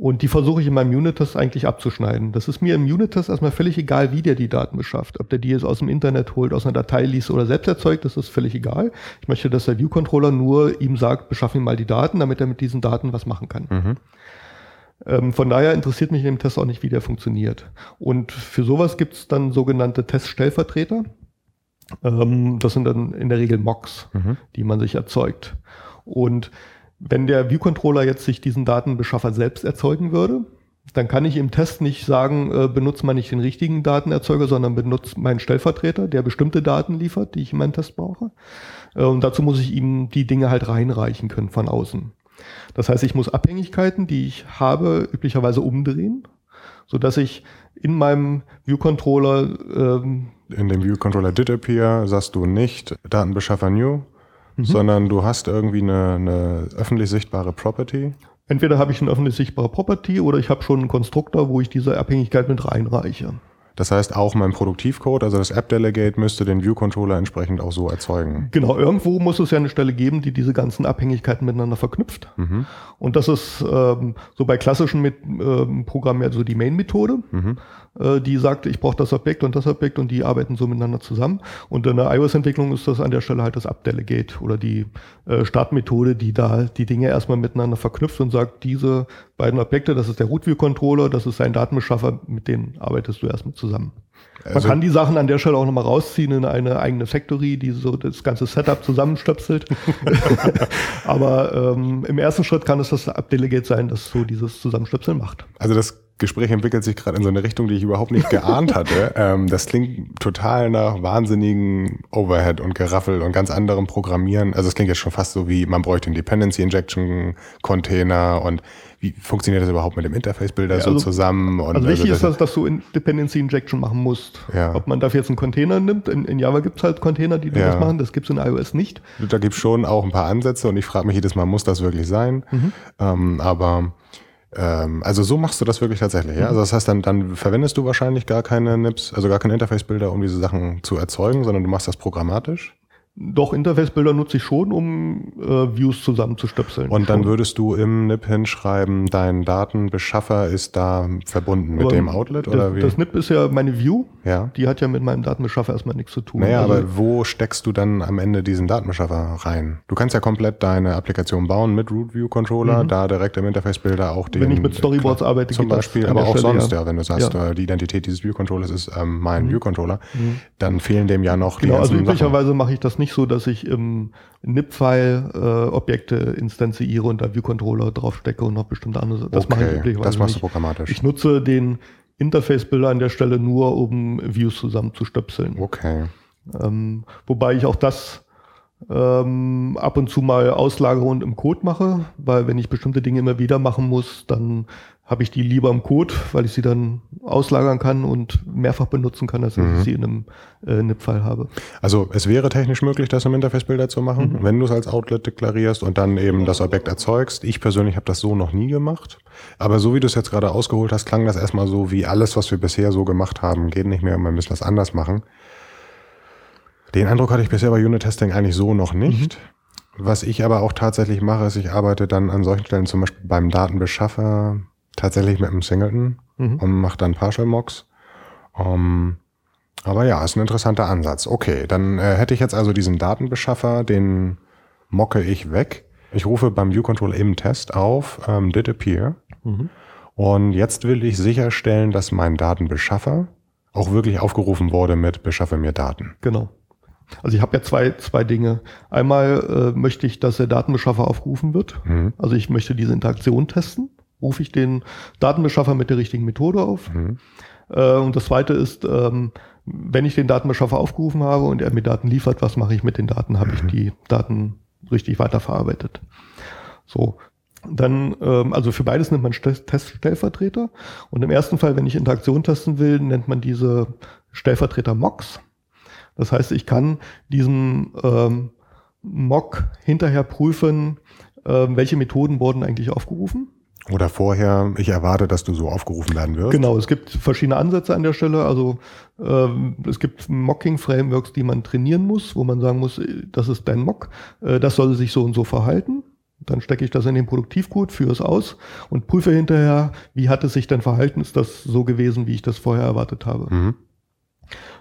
Und die versuche ich in meinem Unit-Test eigentlich abzuschneiden. Das ist mir im Unit-Test erstmal völlig egal, wie der die Daten beschafft. Ob der die jetzt aus dem Internet holt, aus einer Datei liest oder selbst erzeugt, das ist völlig egal. Ich möchte, dass der View-Controller nur ihm sagt, beschaff ihm mal die Daten, damit er mit diesen Daten was machen kann. Mhm. Ähm, von daher interessiert mich in dem Test auch nicht, wie der funktioniert. Und für sowas gibt es dann sogenannte Teststellvertreter. Ähm, das sind dann in der Regel Mocks, mhm. die man sich erzeugt. Und wenn der View-Controller jetzt sich diesen Datenbeschaffer selbst erzeugen würde, dann kann ich im Test nicht sagen, äh, benutze mal nicht den richtigen Datenerzeuger, sondern benutze meinen Stellvertreter, der bestimmte Daten liefert, die ich in meinem Test brauche. Äh, und dazu muss ich ihm die Dinge halt reinreichen können von außen. Das heißt, ich muss Abhängigkeiten, die ich habe, üblicherweise umdrehen, so dass ich in meinem View-Controller ähm, in dem View-Controller did appear sagst du nicht Datenbeschaffer new, mhm. sondern du hast irgendwie eine, eine öffentlich sichtbare Property. Entweder habe ich eine öffentlich sichtbare Property oder ich habe schon einen Konstruktor, wo ich diese Abhängigkeit mit reinreiche. Das heißt, auch mein Produktivcode, also das App-Delegate, müsste den View-Controller entsprechend auch so erzeugen. Genau, irgendwo muss es ja eine Stelle geben, die diese ganzen Abhängigkeiten miteinander verknüpft. Mhm. Und das ist ähm, so bei klassischen mit, ähm, Programmen ja so die Main-Methode, mhm. Äh, die sagt, ich brauche das Objekt und das Objekt und die arbeiten so miteinander zusammen. Und in der iOS-Entwicklung ist das an der Stelle halt das App-Delegate oder die äh, Startmethode, die da die Dinge erstmal miteinander verknüpft und sagt, diese beiden Objekte, das ist der Root-View-Controller, das ist sein Datenbeschaffer, mit denen arbeitest du erstmal zusammen zusammen. Man also, kann die Sachen an der Stelle auch nochmal rausziehen in eine eigene Factory, die so das ganze Setup zusammenstöpselt. Aber ähm, im ersten Schritt kann es das Abdelegate sein, das so dieses Zusammenstöpseln macht. Also das Gespräch entwickelt sich gerade in so eine Richtung, die ich überhaupt nicht geahnt hatte. ähm, das klingt total nach wahnsinnigen Overhead und Geraffel und ganz anderem Programmieren. Also es klingt jetzt schon fast so wie, man bräuchte einen Dependency Injection Container und wie funktioniert das überhaupt mit dem Interface-Builder ja, also, so zusammen? Und also wichtig also das ist, dass, dass du Dependency Injection machen musst. Ja. Ob man dafür jetzt einen Container nimmt, in, in Java gibt es halt Container, die ja. das machen, das gibt es in iOS nicht. Da gibt es schon auch ein paar Ansätze und ich frage mich jedes Mal, muss das wirklich sein? Mhm. Ähm, aber ähm, also so machst du das wirklich tatsächlich, ja? Mhm. Also das heißt, dann, dann verwendest du wahrscheinlich gar keine NIPs, also gar keine Interface-Bilder, um diese Sachen zu erzeugen, sondern du machst das programmatisch? Doch, Interface-Bilder nutze ich schon, um äh, Views zusammenzustöpseln. Und dann schon. würdest du im NIP hinschreiben, dein Datenbeschaffer ist da verbunden mit aber dem Outlet das, oder wie? Das NIP ist ja meine View. Ja. Die hat ja mit meinem Datenbeschaffer erstmal nichts zu tun. Naja, also, aber wo steckst du dann am Ende diesen Datenbeschaffer rein? Du kannst ja komplett deine Applikation bauen mit Root View Controller, mhm. da direkt im Interface-Bilder auch den. Wenn ich mit Storyboards arbeite, zum Beispiel, aber auch Stelle, sonst, ja. ja. wenn du sagst, ja. Äh, die Identität dieses View Controllers ist ähm, mein mhm. View Controller, mhm. dann fehlen dem ja noch genau, die also üblicherweise mache ich das nicht so, dass ich im NIP-File äh, Objekte instanziere und da View-Controller draufstecke und noch bestimmte andere. Das okay, mache ich üblicherweise Das machst nicht. du programmatisch. Ich nutze den Interface-Builder an der Stelle nur, um Views zusammenzustöpseln. Okay. Ähm, wobei ich auch das ähm, ab und zu mal auslagere und im Code mache, weil wenn ich bestimmte Dinge immer wieder machen muss, dann habe ich die lieber im Code, weil ich sie dann auslagern kann und mehrfach benutzen kann, als mhm. ich sie in einem äh, NIP-File habe. Also es wäre technisch möglich, das im Interface-Bilder zu machen, mhm. wenn du es als Outlet deklarierst und dann eben das Objekt erzeugst. Ich persönlich habe das so noch nie gemacht. Aber so wie du es jetzt gerade ausgeholt hast, klang das erstmal so wie alles, was wir bisher so gemacht haben, geht nicht mehr, man müssen das anders machen. Den Eindruck hatte ich bisher bei Unit-Testing eigentlich so noch nicht. Mhm. Was ich aber auch tatsächlich mache, ist, ich arbeite dann an solchen Stellen zum Beispiel beim Datenbeschaffer tatsächlich mit einem Singleton mhm. und mache dann Partial Mocks. Um, aber ja, ist ein interessanter Ansatz. Okay, dann äh, hätte ich jetzt also diesen Datenbeschaffer, den mocke ich weg. Ich rufe beim ViewControl im Test auf ähm, did appear. Mhm. Und jetzt will ich sicherstellen, dass mein Datenbeschaffer auch wirklich aufgerufen wurde mit beschaffe mir Daten. Genau. Also ich habe ja zwei, zwei Dinge. Einmal äh, möchte ich, dass der Datenbeschaffer aufgerufen wird. Mhm. Also ich möchte diese Interaktion testen. Rufe ich den Datenbeschaffer mit der richtigen Methode auf. Mhm. Äh, und das zweite ist, ähm, wenn ich den Datenbeschaffer aufgerufen habe und er mir Daten liefert, was mache ich mit den Daten? Habe mhm. ich die Daten richtig weiterverarbeitet? So. Dann, ähm, also für beides nimmt man Teststellvertreter. Und im ersten Fall, wenn ich Interaktion testen will, nennt man diese Stellvertreter Mocks. Das heißt, ich kann diesen ähm, Mock hinterher prüfen, äh, welche Methoden wurden eigentlich aufgerufen. Oder vorher, ich erwarte, dass du so aufgerufen werden wirst. Genau, es gibt verschiedene Ansätze an der Stelle. Also ähm, es gibt Mocking-Frameworks, die man trainieren muss, wo man sagen muss, das ist dein Mock, äh, das soll sich so und so verhalten. Dann stecke ich das in den Produktivcode, führe es aus und prüfe hinterher, wie hat es sich denn verhalten? Ist das so gewesen, wie ich das vorher erwartet habe? Mhm.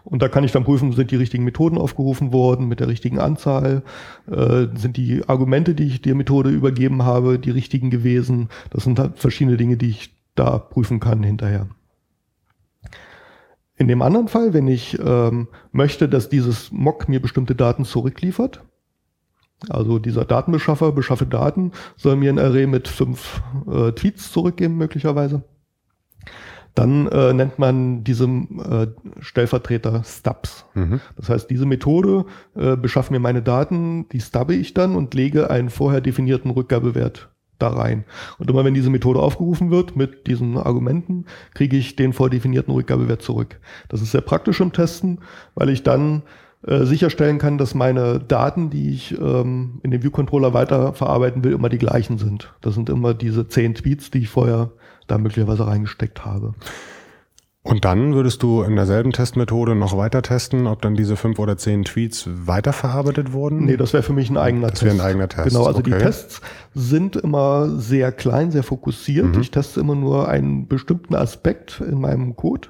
Und da kann ich dann prüfen, sind die richtigen Methoden aufgerufen worden mit der richtigen Anzahl? Äh, sind die Argumente, die ich der Methode übergeben habe, die richtigen gewesen? Das sind halt verschiedene Dinge, die ich da prüfen kann hinterher. In dem anderen Fall, wenn ich ähm, möchte, dass dieses Mock mir bestimmte Daten zurückliefert, also dieser Datenbeschaffer, beschaffe Daten, soll mir ein Array mit fünf äh, Tweets zurückgeben möglicherweise dann äh, nennt man diese äh, Stellvertreter Stubs. Mhm. Das heißt, diese Methode äh, beschafft mir meine Daten, die stubbe ich dann und lege einen vorher definierten Rückgabewert da rein. Und immer wenn diese Methode aufgerufen wird mit diesen Argumenten, kriege ich den vordefinierten Rückgabewert zurück. Das ist sehr praktisch im Testen, weil ich dann äh, sicherstellen kann, dass meine Daten, die ich ähm, in dem View-Controller weiterverarbeiten will, immer die gleichen sind. Das sind immer diese zehn Tweets, die ich vorher da möglicherweise reingesteckt habe. Und dann würdest du in derselben Testmethode noch weiter testen, ob dann diese fünf oder zehn Tweets weiterverarbeitet wurden? Nee, das wäre für mich ein eigener das Test. Das wäre ein eigener Test. Genau, also okay. die Tests sind immer sehr klein, sehr fokussiert. Mhm. Ich teste immer nur einen bestimmten Aspekt in meinem Code.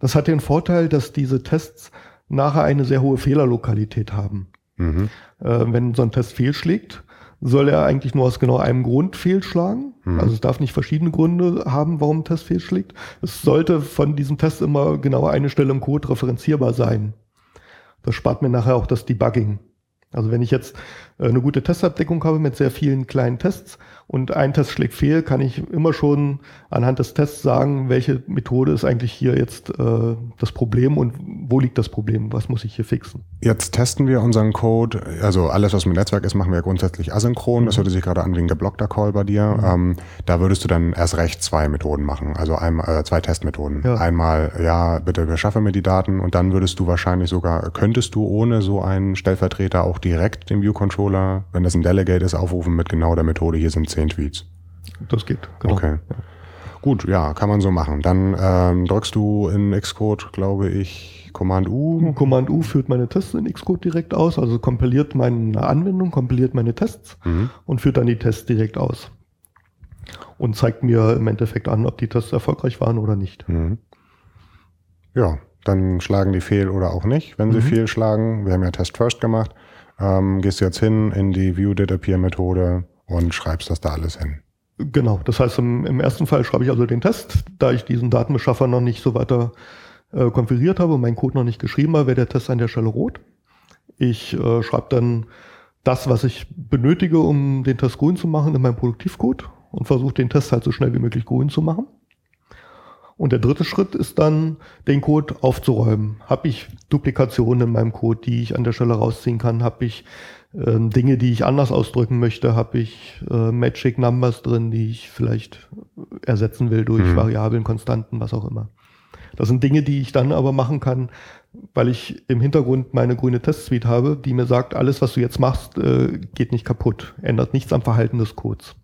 Das hat den Vorteil, dass diese Tests nachher eine sehr hohe Fehlerlokalität haben. Mhm. Äh, wenn so ein Test fehlschlägt, soll er eigentlich nur aus genau einem Grund fehlschlagen. Mhm. Also es darf nicht verschiedene Gründe haben, warum ein Test fehlschlägt. Es sollte von diesem Test immer genau eine Stelle im Code referenzierbar sein. Das spart mir nachher auch das Debugging. Also wenn ich jetzt eine gute Testabdeckung habe mit sehr vielen kleinen Tests und ein Test schlägt fehl, kann ich immer schon anhand des Tests sagen, welche Methode ist eigentlich hier jetzt äh, das Problem und wo liegt das Problem, was muss ich hier fixen. Jetzt testen wir unseren Code, also alles, was mit Netzwerk ist, machen wir grundsätzlich asynchron. Mhm. Das hört sich gerade an wie ein geblockter Call bei dir. Mhm. Ähm, da würdest du dann erst recht zwei Methoden machen, also einmal äh, zwei Testmethoden. Ja. Einmal, ja, bitte beschaffe mir die Daten und dann würdest du wahrscheinlich sogar, könntest du ohne so einen Stellvertreter auch direkt den View-Controller, wenn das ein Delegate ist, aufrufen mit genau der Methode, hier sind zehn Tweets. Das geht, genau. Okay. Gut, ja, kann man so machen. Dann ähm, drückst du in Xcode, glaube ich, Command U. Command U führt meine Tests in Xcode direkt aus, also kompiliert meine Anwendung, kompiliert meine Tests mhm. und führt dann die Tests direkt aus. Und zeigt mir im Endeffekt an, ob die Tests erfolgreich waren oder nicht. Mhm. Ja, dann schlagen die fehl oder auch nicht. Wenn sie mhm. fehlschlagen, wir haben ja Test First gemacht, ähm, gehst du jetzt hin in die View Did Appear Methode und schreibst das da alles hin. Genau, das heißt im, im, ersten Fall schreibe ich also den Test, da ich diesen Datenbeschaffer noch nicht so weiter äh, konfiguriert habe und mein Code noch nicht geschrieben habe, wäre der Test an der Stelle rot. Ich äh, schreibe dann das, was ich benötige, um den Test grün zu machen, in meinem Produktivcode und versuche den Test halt so schnell wie möglich grün zu machen. Und der dritte Schritt ist dann, den Code aufzuräumen. Habe ich Duplikationen in meinem Code, die ich an der Stelle rausziehen kann? Habe ich ähm, Dinge, die ich anders ausdrücken möchte? Habe ich äh, Magic Numbers drin, die ich vielleicht ersetzen will durch mhm. Variablen, Konstanten, was auch immer? Das sind Dinge, die ich dann aber machen kann, weil ich im Hintergrund meine grüne Testsuite habe, die mir sagt, alles, was du jetzt machst, äh, geht nicht kaputt, ändert nichts am Verhalten des Codes.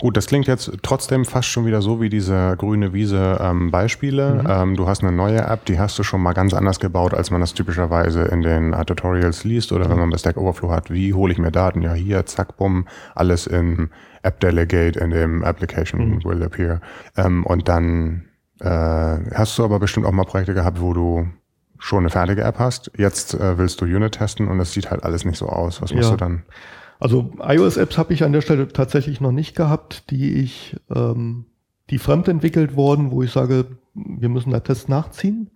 Gut, das klingt jetzt trotzdem fast schon wieder so wie diese grüne Wiese ähm, Beispiele. Mhm. Ähm, du hast eine neue App, die hast du schon mal ganz anders gebaut, als man das typischerweise in den äh, Tutorials liest oder mhm. wenn man bei Stack Overflow hat. Wie hole ich mir Daten? Ja, hier, zack, bumm, alles in App Delegate, in dem Application mhm. will appear. Ähm, und dann äh, hast du aber bestimmt auch mal Projekte gehabt, wo du schon eine fertige App hast. Jetzt äh, willst du Unit testen und das sieht halt alles nicht so aus. Was musst ja. du dann? Also iOS-Apps habe ich an der Stelle tatsächlich noch nicht gehabt, die ich, ähm, die fremd entwickelt wurden, wo ich sage, wir müssen da Tests nachziehen.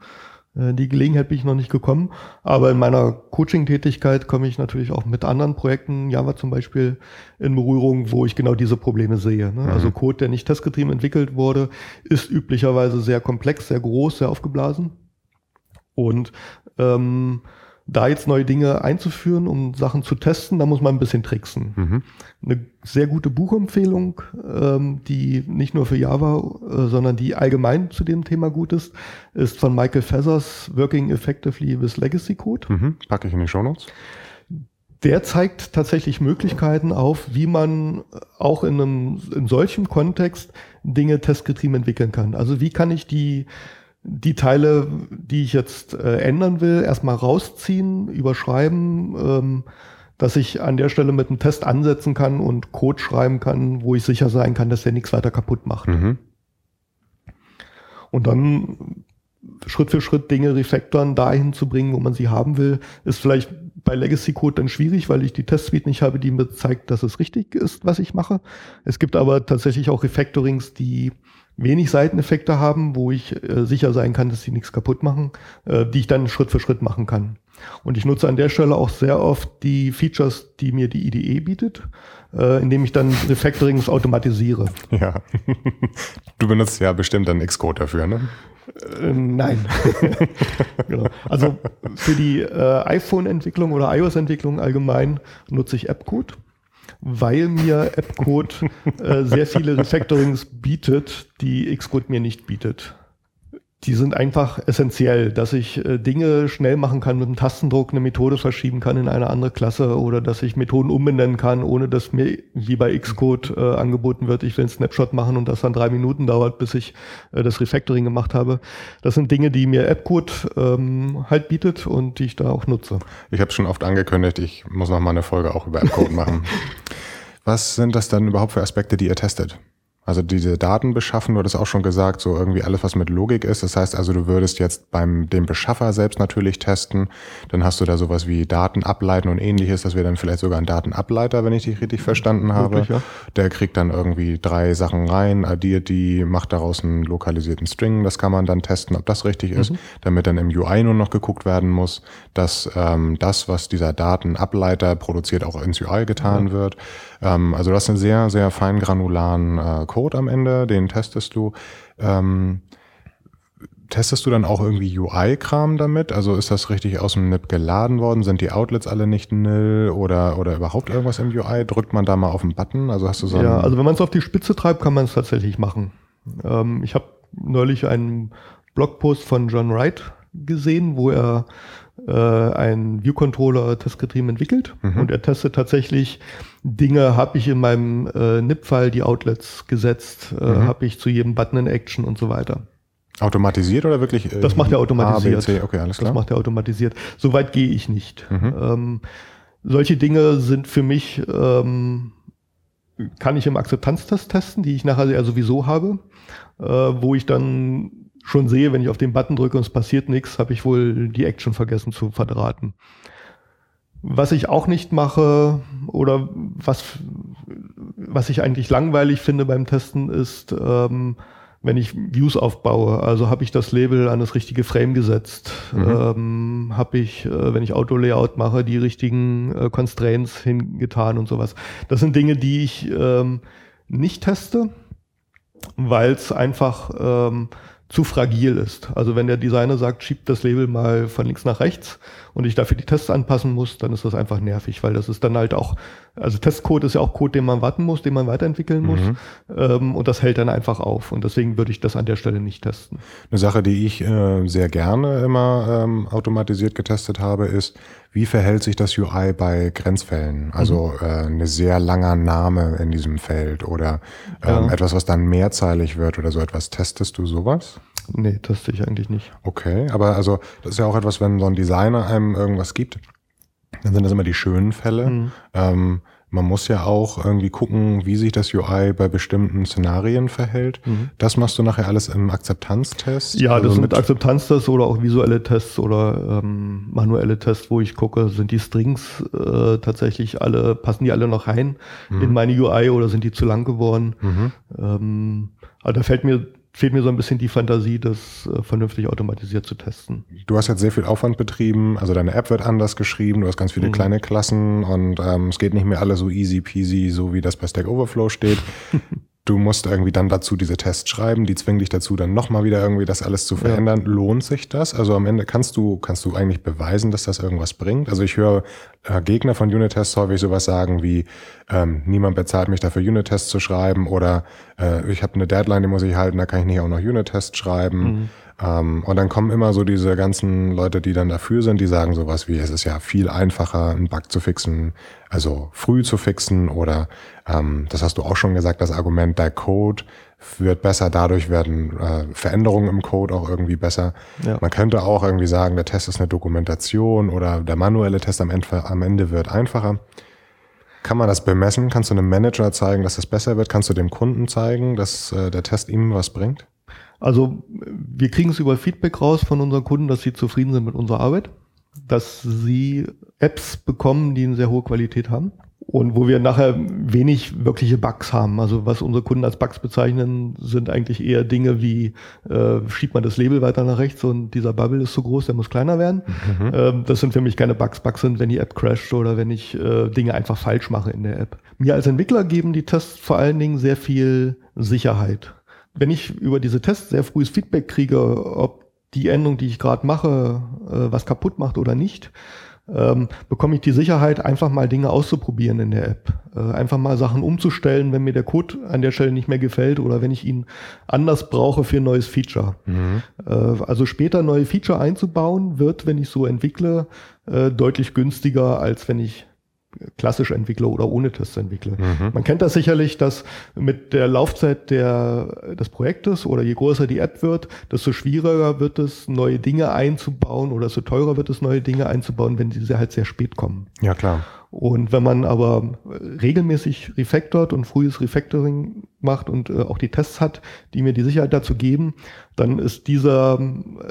Äh, die Gelegenheit bin ich noch nicht gekommen. Aber in meiner Coaching-Tätigkeit komme ich natürlich auch mit anderen Projekten, Java zum Beispiel, in Berührung, wo ich genau diese Probleme sehe. Ne? Mhm. Also Code, der nicht testgetrieben entwickelt wurde, ist üblicherweise sehr komplex, sehr groß, sehr aufgeblasen. Und ähm, da jetzt neue Dinge einzuführen, um Sachen zu testen, da muss man ein bisschen tricksen. Mhm. Eine sehr gute Buchempfehlung, ähm, die nicht nur für Java, äh, sondern die allgemein zu dem Thema gut ist, ist von Michael Feathers Working Effectively with Legacy Code. Mhm. Packe ich in die Show Notes. Der zeigt tatsächlich Möglichkeiten auf, wie man auch in einem in solchem Kontext Dinge testgetrieben entwickeln kann. Also wie kann ich die die Teile, die ich jetzt äh, ändern will, erstmal rausziehen, überschreiben, ähm, dass ich an der Stelle mit einem Test ansetzen kann und Code schreiben kann, wo ich sicher sein kann, dass der nichts weiter kaputt macht. Mhm. Und dann Schritt für Schritt Dinge refactoren dahin zu bringen, wo man sie haben will, ist vielleicht bei Legacy Code dann schwierig, weil ich die Testsuite nicht habe, die mir zeigt, dass es richtig ist, was ich mache. Es gibt aber tatsächlich auch Refactorings, die wenig Seiteneffekte haben, wo ich äh, sicher sein kann, dass sie nichts kaputt machen, äh, die ich dann Schritt für Schritt machen kann. Und ich nutze an der Stelle auch sehr oft die Features, die mir die IDE bietet, äh, indem ich dann Refactorings automatisiere. Ja. Du benutzt ja bestimmt dann Xcode dafür, ne? Äh, nein. genau. Also für die äh, iPhone-Entwicklung oder iOS-Entwicklung allgemein nutze ich AppCode weil mir AppCode äh, sehr viele Refactorings bietet, die Xcode mir nicht bietet die sind einfach essentiell, dass ich äh, Dinge schnell machen kann mit einem Tastendruck, eine Methode verschieben kann in eine andere Klasse oder dass ich Methoden umbenennen kann, ohne dass mir wie bei Xcode äh, angeboten wird, ich will einen Snapshot machen und das dann drei Minuten dauert, bis ich äh, das Refactoring gemacht habe. Das sind Dinge, die mir AppCode ähm, halt bietet und die ich da auch nutze. Ich habe schon oft angekündigt, ich muss noch mal eine Folge auch über AppCode machen. Was sind das dann überhaupt für Aspekte, die ihr testet? Also diese Daten beschaffen, du hattest auch schon gesagt, so irgendwie alles, was mit Logik ist. Das heißt also, du würdest jetzt beim dem Beschaffer selbst natürlich testen. Dann hast du da sowas wie Daten ableiten und ähnliches. Das wäre dann vielleicht sogar ein Datenableiter, wenn ich dich richtig verstanden habe. Wirklich, ja. Der kriegt dann irgendwie drei Sachen rein, addiert die, macht daraus einen lokalisierten String. Das kann man dann testen, ob das richtig mhm. ist, damit dann im UI nur noch geguckt werden muss, dass ähm, das, was dieser Datenableiter produziert, auch ins UI getan ja. wird. Ähm, also du hast einen sehr, sehr fein granularen äh, Code am Ende, den testest du. Ähm, testest du dann auch irgendwie UI-Kram damit? Also ist das richtig aus dem NIP geladen worden? Sind die Outlets alle nicht nil oder, oder überhaupt irgendwas im UI? Drückt man da mal auf den Button? Also hast du so Ja, also wenn man es auf die Spitze treibt, kann man es tatsächlich machen. Ähm, ich habe neulich einen Blogpost von John Wright gesehen, wo er äh, einen View-Controller testgetrieben entwickelt mhm. und er testet tatsächlich Dinge, habe ich in meinem äh, NIP-File die Outlets gesetzt, äh, mhm. habe ich zu jedem Button in Action und so weiter. Automatisiert oder wirklich? Äh, das macht er automatisiert. A, B, C. Okay, alles klar. Das macht er automatisiert. Soweit gehe ich nicht. Mhm. Ähm, solche Dinge sind für mich, ähm, kann ich im Akzeptanztest testen, die ich nachher ja sowieso habe, äh, wo ich dann schon sehe, wenn ich auf den Button drücke und es passiert nichts, habe ich wohl die Action vergessen zu verdrahten. Was ich auch nicht mache oder was, was ich eigentlich langweilig finde beim Testen ist, ähm, wenn ich Views aufbaue. Also habe ich das Label an das richtige Frame gesetzt. Mhm. Ähm, habe ich, äh, wenn ich Auto-Layout mache, die richtigen äh, Constraints hingetan und sowas. Das sind Dinge, die ich ähm, nicht teste, weil es einfach ähm, zu fragil ist. Also wenn der Designer sagt, schiebt das Label mal von links nach rechts und ich dafür die Tests anpassen muss, dann ist das einfach nervig, weil das ist dann halt auch, also Testcode ist ja auch Code, den man warten muss, den man weiterentwickeln muss mhm. ähm, und das hält dann einfach auf und deswegen würde ich das an der Stelle nicht testen. Eine Sache, die ich äh, sehr gerne immer ähm, automatisiert getestet habe, ist, wie verhält sich das UI bei Grenzfällen? Also mhm. äh, eine sehr langer Name in diesem Feld oder ähm, ja. etwas, was dann mehrzeilig wird oder so etwas. Testest du sowas? Nee, teste ich eigentlich nicht. Okay, aber also das ist ja auch etwas, wenn so ein Designer einem irgendwas gibt, dann sind das immer die schönen Fälle. Mhm. Ähm, man muss ja auch irgendwie gucken, wie sich das UI bei bestimmten Szenarien verhält. Mhm. Das machst du nachher alles im Akzeptanztest? Ja, das also sind Akzeptanztests oder auch visuelle Tests oder ähm, manuelle Tests, wo ich gucke, sind die Strings äh, tatsächlich alle, passen die alle noch rein mhm. in meine UI oder sind die zu lang geworden? Mhm. Ähm, also da fällt mir fehlt mir so ein bisschen die Fantasie, das äh, vernünftig automatisiert zu testen. Du hast jetzt sehr viel Aufwand betrieben, also deine App wird anders geschrieben, du hast ganz viele mhm. kleine Klassen und ähm, es geht nicht mehr alle so easy peasy, so wie das bei Stack Overflow steht. du musst irgendwie dann dazu diese Tests schreiben, die zwingen dich dazu, dann nochmal wieder irgendwie das alles zu verändern. Ja. Lohnt sich das? Also am Ende kannst du, kannst du eigentlich beweisen, dass das irgendwas bringt? Also ich höre äh, Gegner von Unit-Tests häufig sowas sagen wie, ähm, niemand bezahlt mich dafür, Unit-Tests zu schreiben oder äh, ich habe eine Deadline, die muss ich halten, da kann ich nicht auch noch Unit-Tests schreiben. Mhm. Ähm, und dann kommen immer so diese ganzen Leute, die dann dafür sind, die sagen sowas wie, es ist ja viel einfacher, einen Bug zu fixen, also früh zu fixen oder, ähm, das hast du auch schon gesagt, das Argument, der Code wird besser, dadurch werden äh, Veränderungen im Code auch irgendwie besser. Ja. Man könnte auch irgendwie sagen, der Test ist eine Dokumentation oder der manuelle Test am Ende, am Ende wird einfacher. Kann man das bemessen? Kannst du einem Manager zeigen, dass es besser wird? Kannst du dem Kunden zeigen, dass äh, der Test ihm was bringt? Also wir kriegen es über Feedback raus von unseren Kunden, dass sie zufrieden sind mit unserer Arbeit, dass sie Apps bekommen, die eine sehr hohe Qualität haben und wo wir nachher wenig wirkliche Bugs haben. Also was unsere Kunden als Bugs bezeichnen, sind eigentlich eher Dinge wie äh, schiebt man das Label weiter nach rechts und dieser Bubble ist zu groß, der muss kleiner werden. Mhm. Ähm, das sind für mich keine Bugs. Bugs sind, wenn die App crasht oder wenn ich äh, Dinge einfach falsch mache in der App. Mir als Entwickler geben die Tests vor allen Dingen sehr viel Sicherheit wenn ich über diese Tests sehr frühes Feedback kriege, ob die Änderung, die ich gerade mache, äh, was kaputt macht oder nicht, ähm, bekomme ich die Sicherheit, einfach mal Dinge auszuprobieren in der App. Äh, einfach mal Sachen umzustellen, wenn mir der Code an der Stelle nicht mehr gefällt oder wenn ich ihn anders brauche für ein neues Feature. Mhm. Äh, also später neue Feature einzubauen, wird, wenn ich so entwickle, äh, deutlich günstiger, als wenn ich klassisch entwickle oder ohne Tests entwickle. Mhm. Man kennt das sicherlich, dass mit der Laufzeit der, des Projektes oder je größer die App wird, desto schwieriger wird es, neue Dinge einzubauen oder desto teurer wird es, neue Dinge einzubauen, wenn diese halt sehr spät kommen. Ja, klar. Und wenn man aber regelmäßig refactort und frühes Refactoring macht und äh, auch die Tests hat, die mir die Sicherheit dazu geben, dann ist dieser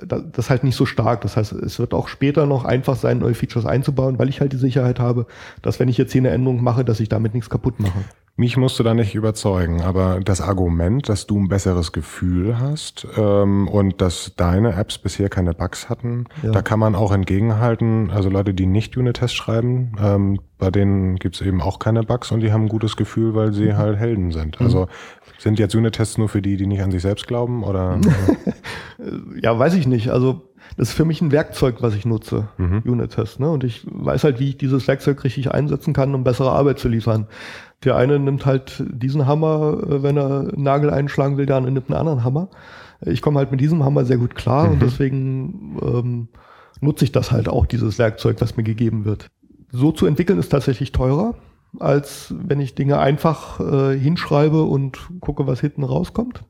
das halt nicht so stark. Das heißt, es wird auch später noch einfach sein, neue Features einzubauen, weil ich halt die Sicherheit habe, dass wenn ich jetzt hier eine Änderung mache, dass ich damit nichts kaputt mache. Mich musst du da nicht überzeugen, aber das Argument, dass du ein besseres Gefühl hast ähm, und dass deine Apps bisher keine Bugs hatten, ja. da kann man auch entgegenhalten. Also Leute, die nicht Unit-Tests schreiben, ähm, bei denen gibt's eben auch keine Bugs und die haben ein gutes Gefühl, weil sie mhm. halt Helden sind. Also mhm. sind jetzt Unit-Tests nur für die, die nicht an sich selbst glauben oder? ja, weiß ich nicht. Also das ist für mich ein Werkzeug, was ich nutze, mhm. Unit-Test. Ne? Und ich weiß halt, wie ich dieses Werkzeug richtig einsetzen kann, um bessere Arbeit zu liefern. Der eine nimmt halt diesen Hammer, äh, wenn er einen Nagel einschlagen will, der andere nimmt einen anderen Hammer. Ich komme halt mit diesem Hammer sehr gut klar mhm. und deswegen ähm, nutze ich das halt auch, dieses Werkzeug, was mir gegeben wird. So zu entwickeln ist tatsächlich teurer, als wenn ich Dinge einfach äh, hinschreibe und gucke, was hinten rauskommt.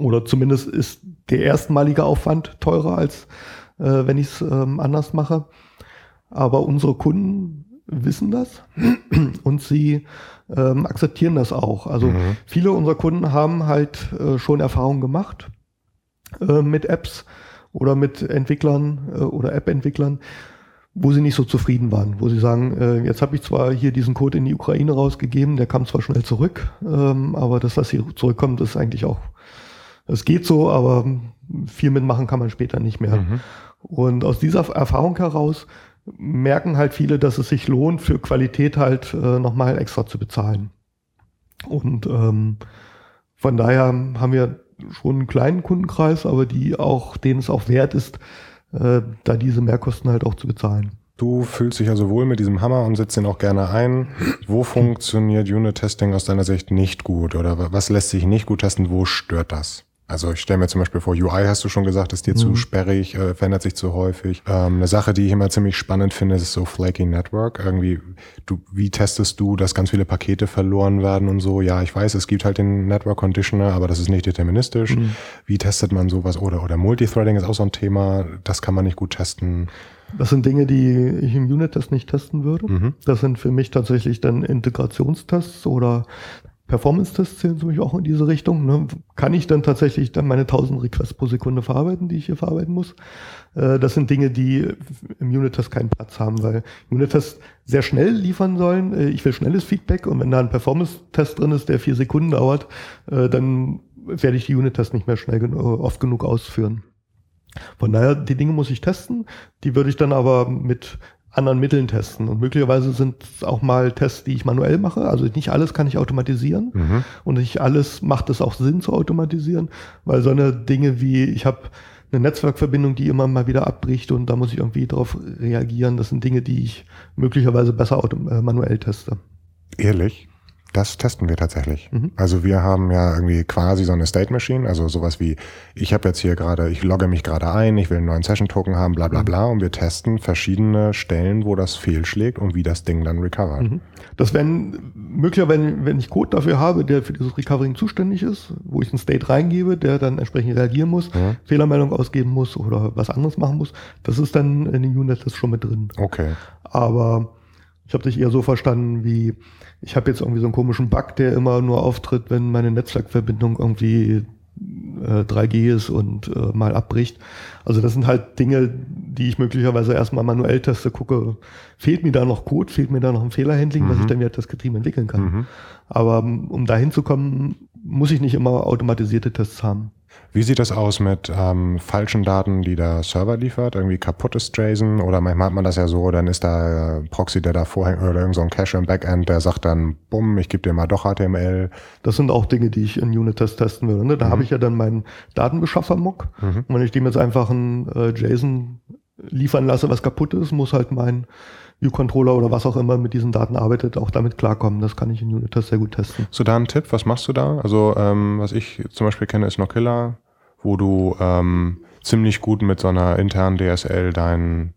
Oder zumindest ist der erstmalige Aufwand teurer, als äh, wenn ich es ähm, anders mache. Aber unsere Kunden wissen das und sie ähm, akzeptieren das auch. Also mhm. viele unserer Kunden haben halt äh, schon Erfahrungen gemacht äh, mit Apps oder mit Entwicklern äh, oder App-Entwicklern, wo sie nicht so zufrieden waren, wo sie sagen, äh, jetzt habe ich zwar hier diesen Code in die Ukraine rausgegeben, der kam zwar schnell zurück, ähm, aber das, was hier zurückkommt, ist eigentlich auch es geht so, aber viel mitmachen kann man später nicht mehr. Mhm. Und aus dieser Erfahrung heraus merken halt viele, dass es sich lohnt, für Qualität halt äh, nochmal extra zu bezahlen. Und ähm, von daher haben wir schon einen kleinen Kundenkreis, aber die auch, denen es auch wert ist, äh, da diese Mehrkosten halt auch zu bezahlen. Du fühlst dich also wohl mit diesem Hammer und setzt ihn auch gerne ein. Wo funktioniert Unit-Testing aus deiner Sicht nicht gut? Oder was lässt sich nicht gut testen? Wo stört das? Also ich stelle mir zum Beispiel vor, UI hast du schon gesagt, ist dir mhm. zu sperrig, äh, verändert sich zu häufig. Ähm, eine Sache, die ich immer ziemlich spannend finde, ist so Flaky Network. Irgendwie, du, wie testest du, dass ganz viele Pakete verloren werden und so? Ja, ich weiß, es gibt halt den Network Conditioner, aber das ist nicht deterministisch. Mhm. Wie testet man sowas? Oder, oder Multithreading ist auch so ein Thema, das kann man nicht gut testen. Das sind Dinge, die ich im Unit-Test nicht testen würde. Mhm. Das sind für mich tatsächlich dann Integrationstests oder Performance-Tests zählen zum Beispiel auch in diese Richtung. Ne? Kann ich dann tatsächlich dann meine 1000 Requests pro Sekunde verarbeiten, die ich hier verarbeiten muss? Äh, das sind Dinge, die im Unit-Test keinen Platz haben, weil Unit-Tests sehr schnell liefern sollen. Äh, ich will schnelles Feedback und wenn da ein Performance-Test drin ist, der vier Sekunden dauert, äh, dann werde ich die Unit-Tests nicht mehr schnell oft genug ausführen. Von daher, die Dinge muss ich testen. Die würde ich dann aber mit anderen Mitteln testen. Und möglicherweise sind es auch mal Tests, die ich manuell mache. Also nicht alles kann ich automatisieren mhm. und nicht alles macht es auch Sinn zu automatisieren, weil so eine Dinge wie ich habe eine Netzwerkverbindung, die immer mal wieder abbricht und da muss ich irgendwie darauf reagieren. Das sind Dinge, die ich möglicherweise besser äh, manuell teste. Ehrlich? Das testen wir tatsächlich. Mhm. Also wir haben ja irgendwie quasi so eine State Machine, also sowas wie, ich habe jetzt hier gerade, ich logge mich gerade ein, ich will einen neuen Session-Token haben, bla bla mhm. bla, und wir testen verschiedene Stellen, wo das fehlschlägt und wie das Ding dann recovert. Mhm. Das wenn möglicherweise, wenn ich Code dafür habe, der für dieses Recovering zuständig ist, wo ich einen State reingebe, der dann entsprechend reagieren muss. Fehlermeldung ausgeben muss oder was anderes machen muss, das ist dann in den Unit-Tests schon mit drin. Okay. Aber ich habe dich eher so verstanden wie, ich habe jetzt irgendwie so einen komischen Bug, der immer nur auftritt, wenn meine Netzwerkverbindung irgendwie äh, 3G ist und äh, mal abbricht. Also das sind halt Dinge, die ich möglicherweise erstmal manuell teste, gucke, fehlt mir da noch Code, fehlt mir da noch ein Fehlerhandling, mhm. was ich dann wieder das Getrieben entwickeln kann. Mhm. Aber um da hinzukommen, muss ich nicht immer automatisierte Tests haben. Wie sieht das aus mit ähm, falschen Daten, die der Server liefert? Irgendwie kaputtes JSON oder manchmal hat man das ja so, dann ist da äh, Proxy, der da vorhängt oder irgend so ein Cache im Backend, der sagt dann, bumm, ich gebe dir mal doch HTML. Das sind auch Dinge, die ich in Unit-Test testen würde. Ne? Da mhm. habe ich ja dann meinen Datenbeschaffer-Mock. Mhm. Und wenn ich dem jetzt einfach ein äh, JSON liefern lasse, was kaputt ist, muss halt mein View-Controller oder was auch immer mit diesen Daten arbeitet, auch damit klarkommen. Das kann ich in Unit-Test sehr gut testen. So, da ein Tipp, was machst du da? Also, ähm, was ich zum Beispiel kenne, ist Nokilla, wo du ähm, ziemlich gut mit so einer internen DSL deinen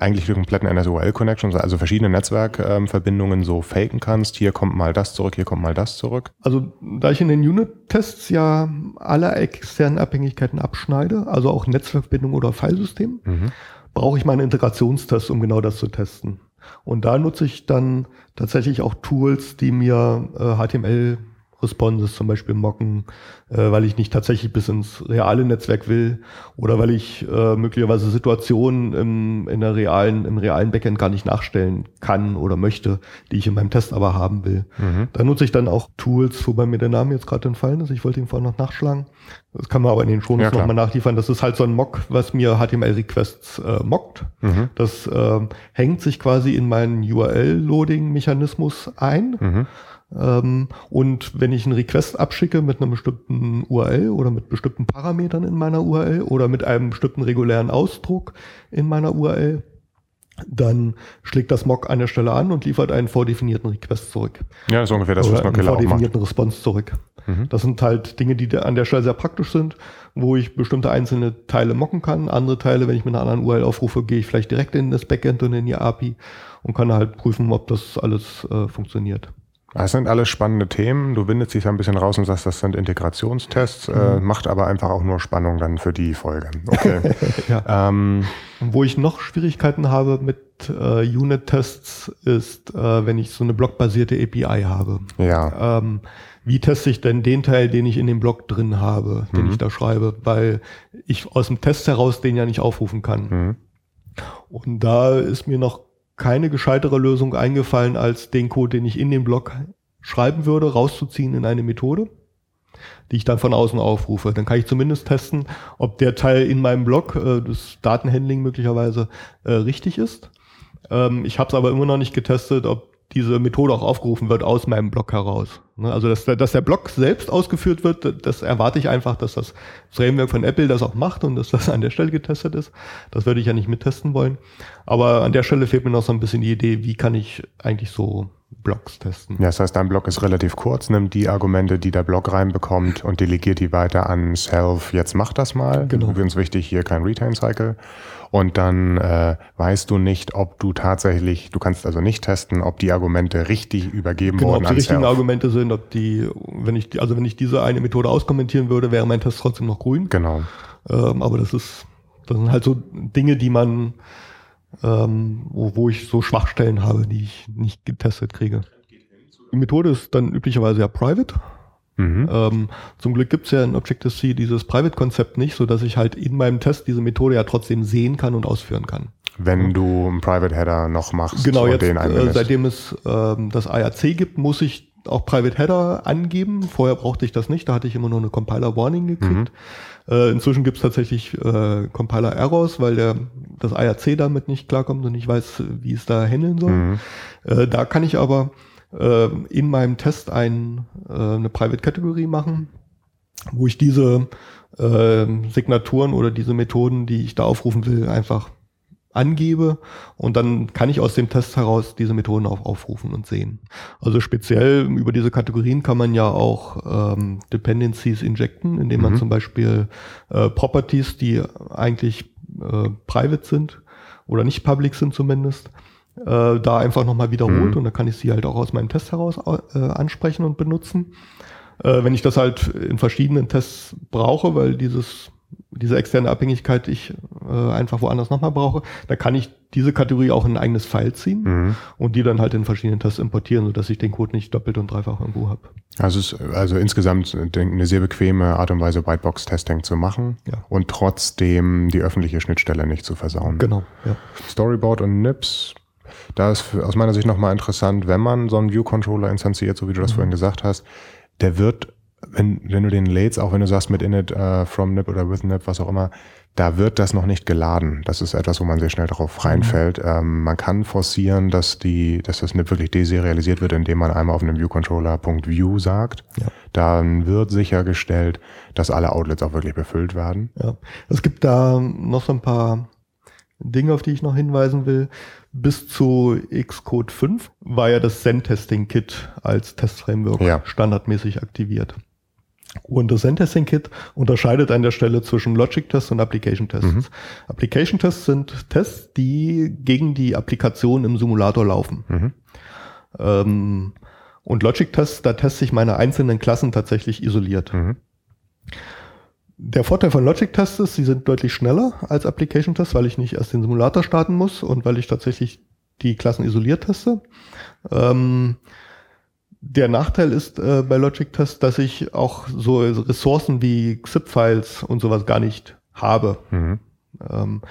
eigentlich die kompletten NSOL-Connections, also verschiedene Netzwerkverbindungen ähm, so faken kannst. Hier kommt mal das zurück, hier kommt mal das zurück. Also da ich in den Unit-Tests ja alle externen Abhängigkeiten abschneide, also auch Netzwerkverbindungen oder Filesystem, mhm brauche ich meinen Integrationstest, um genau das zu testen. Und da nutze ich dann tatsächlich auch Tools, die mir äh, HTML Responses zum Beispiel mocken, äh, weil ich nicht tatsächlich bis ins reale Netzwerk will oder weil ich äh, möglicherweise Situationen im, in der realen, im realen Backend gar nicht nachstellen kann oder möchte, die ich in meinem Test aber haben will. Mhm. Da nutze ich dann auch Tools, wobei mir der Name jetzt gerade entfallen ist. Ich wollte ihn vorhin noch nachschlagen. Das kann man aber in den Shownotes ja, nochmal nachliefern. Das ist halt so ein Mock, was mir HTML-Requests äh, mockt. Mhm. Das äh, hängt sich quasi in meinen URL-Loading-Mechanismus ein. Mhm und wenn ich einen Request abschicke mit einem bestimmten URL oder mit bestimmten Parametern in meiner URL oder mit einem bestimmten regulären Ausdruck in meiner URL, dann schlägt das Mock an der Stelle an und liefert einen vordefinierten Request zurück. Ja, ist ungefähr das, was man Einen vordefinierten Response zurück. Mhm. Das sind halt Dinge, die an der Stelle sehr praktisch sind, wo ich bestimmte einzelne Teile mocken kann. Andere Teile, wenn ich mit einer anderen URL aufrufe, gehe ich vielleicht direkt in das Backend und in die API und kann halt prüfen, ob das alles äh, funktioniert. Das sind alles spannende Themen. Du windest dich ein bisschen raus und sagst, das sind Integrationstests, äh, mhm. äh, macht aber einfach auch nur Spannung dann für die Folge. Okay. ja. ähm, Wo ich noch Schwierigkeiten habe mit äh, Unit-Tests ist, äh, wenn ich so eine blockbasierte API habe. Ja. Ähm, wie teste ich denn den Teil, den ich in dem Block drin habe, den mhm. ich da schreibe, weil ich aus dem Test heraus den ja nicht aufrufen kann. Mhm. Und da ist mir noch keine gescheitere Lösung eingefallen, als den Code, den ich in den Block schreiben würde, rauszuziehen in eine Methode, die ich dann von außen aufrufe. Dann kann ich zumindest testen, ob der Teil in meinem Block, äh, das Datenhandling möglicherweise, äh, richtig ist. Ähm, ich habe es aber immer noch nicht getestet, ob diese Methode auch aufgerufen wird aus meinem Block heraus. Ne, also, dass, dass der Block selbst ausgeführt wird, das erwarte ich einfach, dass das Framework von Apple das auch macht und dass das an der Stelle getestet ist. Das würde ich ja nicht mittesten wollen. Aber an der Stelle fehlt mir noch so ein bisschen die Idee, wie kann ich eigentlich so Blocks testen. Ja, das heißt, dein Block ist relativ kurz, nimmt die Argumente, die der Block reinbekommt und delegiert die weiter an Self. Jetzt mach das mal. Genau. Übrigens wichtig, hier kein Retain-Cycle und dann äh, weißt du nicht, ob du tatsächlich, du kannst also nicht testen, ob die Argumente richtig übergeben genau, wurden. Ob die richtigen Self. Argumente sind, ob die, wenn ich, also wenn ich diese eine Methode auskommentieren würde, wäre mein Test trotzdem noch grün. Genau. Ähm, aber das ist, das sind halt so Dinge, die man, ähm, wo, wo ich so Schwachstellen habe, die ich nicht getestet kriege. Die Methode ist dann üblicherweise ja private. Mhm. Ähm, zum Glück gibt es ja in Objective-C dieses Private-Konzept nicht, so dass ich halt in meinem Test diese Methode ja trotzdem sehen kann und ausführen kann. Wenn du einen Private-Header noch machst genau, und jetzt, den äh, seitdem es ähm, das IAC gibt, muss ich auch Private Header angeben. Vorher brauchte ich das nicht, da hatte ich immer nur eine Compiler Warning gekriegt. Mhm. Äh, inzwischen gibt es tatsächlich äh, Compiler Errors, weil der das IAC damit nicht klarkommt und ich weiß, wie es da handeln soll. Mhm. Äh, da kann ich aber äh, in meinem Test ein, äh, eine Private Category machen, wo ich diese äh, Signaturen oder diese Methoden, die ich da aufrufen will, einfach angebe und dann kann ich aus dem Test heraus diese Methoden auch aufrufen und sehen. Also speziell über diese Kategorien kann man ja auch ähm, Dependencies injecten, indem man mhm. zum Beispiel äh, Properties, die eigentlich äh, private sind oder nicht public sind zumindest, äh, da einfach nochmal wiederholt mhm. und dann kann ich sie halt auch aus meinem Test heraus äh, ansprechen und benutzen. Äh, wenn ich das halt in verschiedenen Tests brauche, weil dieses diese externe Abhängigkeit ich äh, einfach woanders nochmal brauche, dann kann ich diese Kategorie auch in ein eigenes File ziehen mhm. und die dann halt in verschiedenen Tests importieren, sodass ich den Code nicht doppelt und dreifach irgendwo habe. Also es ist also insgesamt eine sehr bequeme Art und Weise, Whitebox-Testing zu machen ja. und trotzdem die öffentliche Schnittstelle nicht zu versauen. Genau. Ja. Storyboard und Nips da ist aus meiner Sicht nochmal interessant, wenn man so einen View-Controller instanziert, so wie du das mhm. vorhin gesagt hast, der wird, wenn, wenn du den lädst, auch wenn du sagst mit init, uh, from nip oder with nip, was auch immer, da wird das noch nicht geladen. Das ist etwas, wo man sehr schnell darauf mhm. reinfällt. Mhm. Ähm, man kann forcieren, dass die, dass das NIP wirklich deserialisiert wird, indem man einmal auf einem View-Controller.view sagt. Ja. Dann wird sichergestellt, dass alle Outlets auch wirklich befüllt werden. Ja. Es gibt da noch so ein paar Dinge, auf die ich noch hinweisen will bis zu Xcode 5 war ja das Zen-Testing-Kit als Testframework ja. standardmäßig aktiviert. Und das Zen-Testing-Kit unterscheidet an der Stelle zwischen Logic-Tests und Application-Tests. Mhm. Application-Tests sind Tests, die gegen die Applikation im Simulator laufen. Mhm. Ähm, und Logic-Tests, da teste ich meine einzelnen Klassen tatsächlich isoliert. Mhm. Der Vorteil von Logic-Tests ist, sie sind deutlich schneller als Application-Tests, weil ich nicht erst den Simulator starten muss und weil ich tatsächlich die Klassen isoliert teste. Ähm, der Nachteil ist äh, bei Logic-Tests, dass ich auch so Ressourcen wie XIP-Files und sowas gar nicht habe. Mhm. Ähm,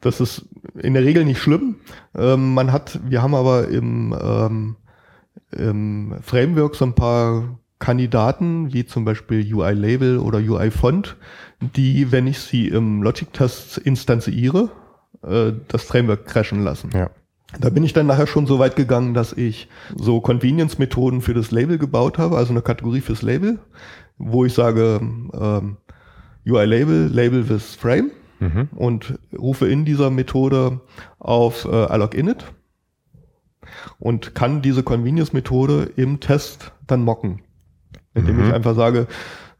das ist in der Regel nicht schlimm. Ähm, man hat, wir haben aber im, ähm, im Framework so ein paar Kandidaten, wie zum Beispiel UI-Label oder UI-Font, die, wenn ich sie im Logic-Test instanziere, äh, das Framework crashen lassen. Ja. Da bin ich dann nachher schon so weit gegangen, dass ich so Convenience-Methoden für das Label gebaut habe, also eine Kategorie fürs Label, wo ich sage ähm, UI-Label, Label with Frame mhm. und rufe in dieser Methode auf äh, alloginit und kann diese Convenience-Methode im Test dann mocken indem mhm. ich einfach sage,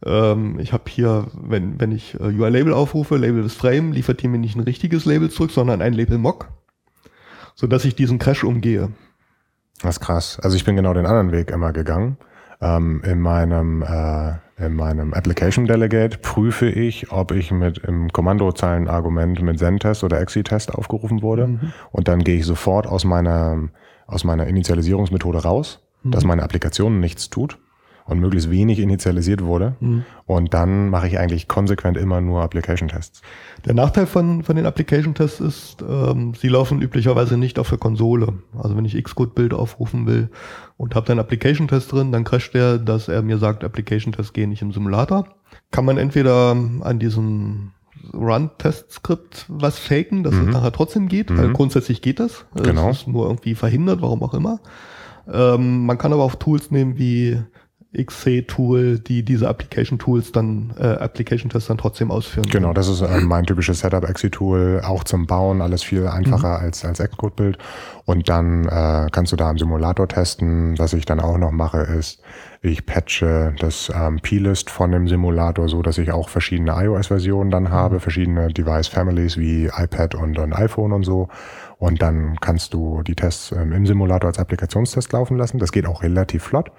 ähm, ich habe hier, wenn, wenn ich äh, UI-Label aufrufe, Label des Frame, liefert die mir nicht ein richtiges Label zurück, sondern ein Label-Mock, sodass ich diesen Crash umgehe. Das ist krass. Also ich bin genau den anderen Weg immer gegangen. Ähm, in meinem äh, in meinem Application Delegate prüfe ich, ob ich mit im Kommandozeilenargument mit Zen-Test oder Exi-Test aufgerufen wurde. Mhm. Und dann gehe ich sofort aus meiner, aus meiner Initialisierungsmethode raus, mhm. dass meine Applikation nichts tut und möglichst wenig initialisiert wurde. Mhm. Und dann mache ich eigentlich konsequent immer nur Application-Tests. Der Nachteil von, von den Application-Tests ist, ähm, sie laufen üblicherweise nicht auf der Konsole. Also wenn ich Xcode-Bild aufrufen will und habe dann Application-Test drin, dann crasht der, dass er mir sagt, Application-Tests gehen nicht im Simulator. Kann man entweder an diesem Run-Test-Skript was faken, dass mhm. es nachher trotzdem geht, mhm. weil grundsätzlich geht das. Genau. Es ist nur irgendwie verhindert, warum auch immer. Ähm, man kann aber auch Tools nehmen wie XC-Tool, die diese Application-Tools dann, äh, Application-Tests dann trotzdem ausführen. Genau, das ist äh, mein typisches Setup-XC-Tool, auch zum Bauen, alles viel einfacher mhm. als, als Xcode-Bild. Und dann äh, kannst du da im Simulator testen. Was ich dann auch noch mache, ist, ich patche das ähm, P-List von dem Simulator so, dass ich auch verschiedene iOS-Versionen dann habe, mhm. verschiedene Device-Families wie iPad und, und iPhone und so. Und dann kannst du die Tests ähm, im Simulator als Applikationstest laufen lassen. Das geht auch relativ flott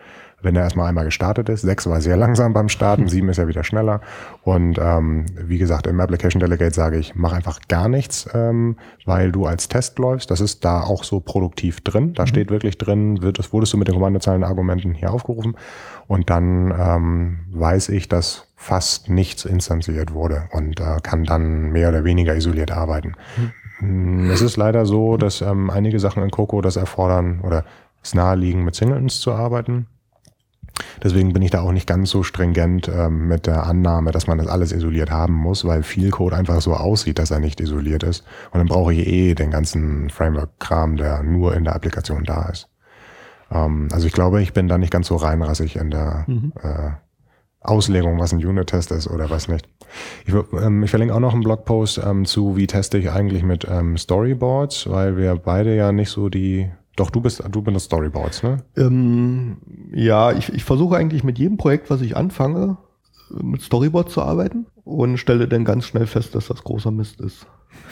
wenn er erstmal einmal gestartet ist. Sechs war sehr langsam beim Starten, sieben ist ja wieder schneller. Und ähm, wie gesagt, im Application Delegate sage ich, mach einfach gar nichts, ähm, weil du als Test läufst. Das ist da auch so produktiv drin. Da mhm. steht wirklich drin, wird, das wurdest du mit den Kommandozeilenargumenten hier aufgerufen. Und dann ähm, weiß ich, dass fast nichts instanziert wurde und äh, kann dann mehr oder weniger isoliert arbeiten. Mhm. Es ist leider so, dass ähm, einige Sachen in Coco das erfordern oder es naheliegen, mit Singletons zu arbeiten. Deswegen bin ich da auch nicht ganz so stringent ähm, mit der Annahme, dass man das alles isoliert haben muss, weil viel Code einfach so aussieht, dass er nicht isoliert ist. Und dann brauche ich eh den ganzen Framework-Kram, der nur in der Applikation da ist. Ähm, also ich glaube, ich bin da nicht ganz so reinrassig in der mhm. äh, Auslegung, was ein Unit-Test ist oder was nicht. Ich, ähm, ich verlinke auch noch einen Blogpost ähm, zu, wie teste ich eigentlich mit ähm, Storyboards, weil wir beide ja nicht so die doch, du bist, du benutzt Storyboards, ne? Ähm, ja, ich, ich versuche eigentlich mit jedem Projekt, was ich anfange, mit Storyboards zu arbeiten und stelle dann ganz schnell fest, dass das großer Mist ist.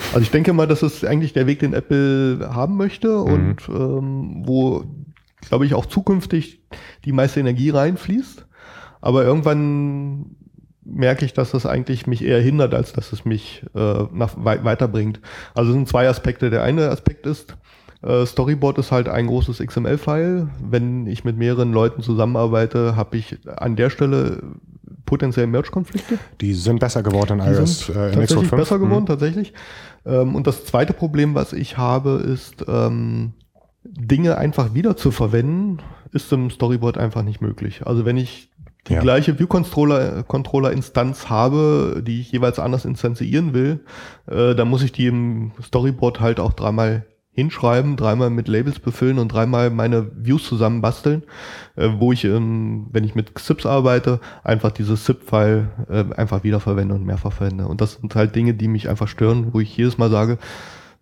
Also ich denke mal, das ist eigentlich der Weg, den Apple haben möchte mhm. und ähm, wo, glaube ich, auch zukünftig die meiste Energie reinfließt. Aber irgendwann merke ich, dass das eigentlich mich eher hindert, als dass es mich äh, nach, weiterbringt. Also es sind zwei Aspekte. Der eine Aspekt ist, äh, Storyboard ist halt ein großes XML-File. Wenn ich mit mehreren Leuten zusammenarbeite, habe ich an der Stelle potenziell Merge-Konflikte. Die sind besser geworden in iOS äh, in tatsächlich besser geworden, mhm. tatsächlich. Ähm, und das zweite Problem, was ich habe, ist, ähm, Dinge einfach wieder zu verwenden, ist im Storyboard einfach nicht möglich. Also wenn ich die ja. gleiche View-Controller-Instanz habe, die ich jeweils anders instanzieren will, äh, dann muss ich die im Storyboard halt auch dreimal hinschreiben, dreimal mit Labels befüllen und dreimal meine Views zusammenbasteln, äh, wo ich, ähm, wenn ich mit XIPs arbeite, einfach dieses ZIP-File äh, einfach wiederverwende und mehrfach verwende. Und das sind halt Dinge, die mich einfach stören, wo ich jedes Mal sage,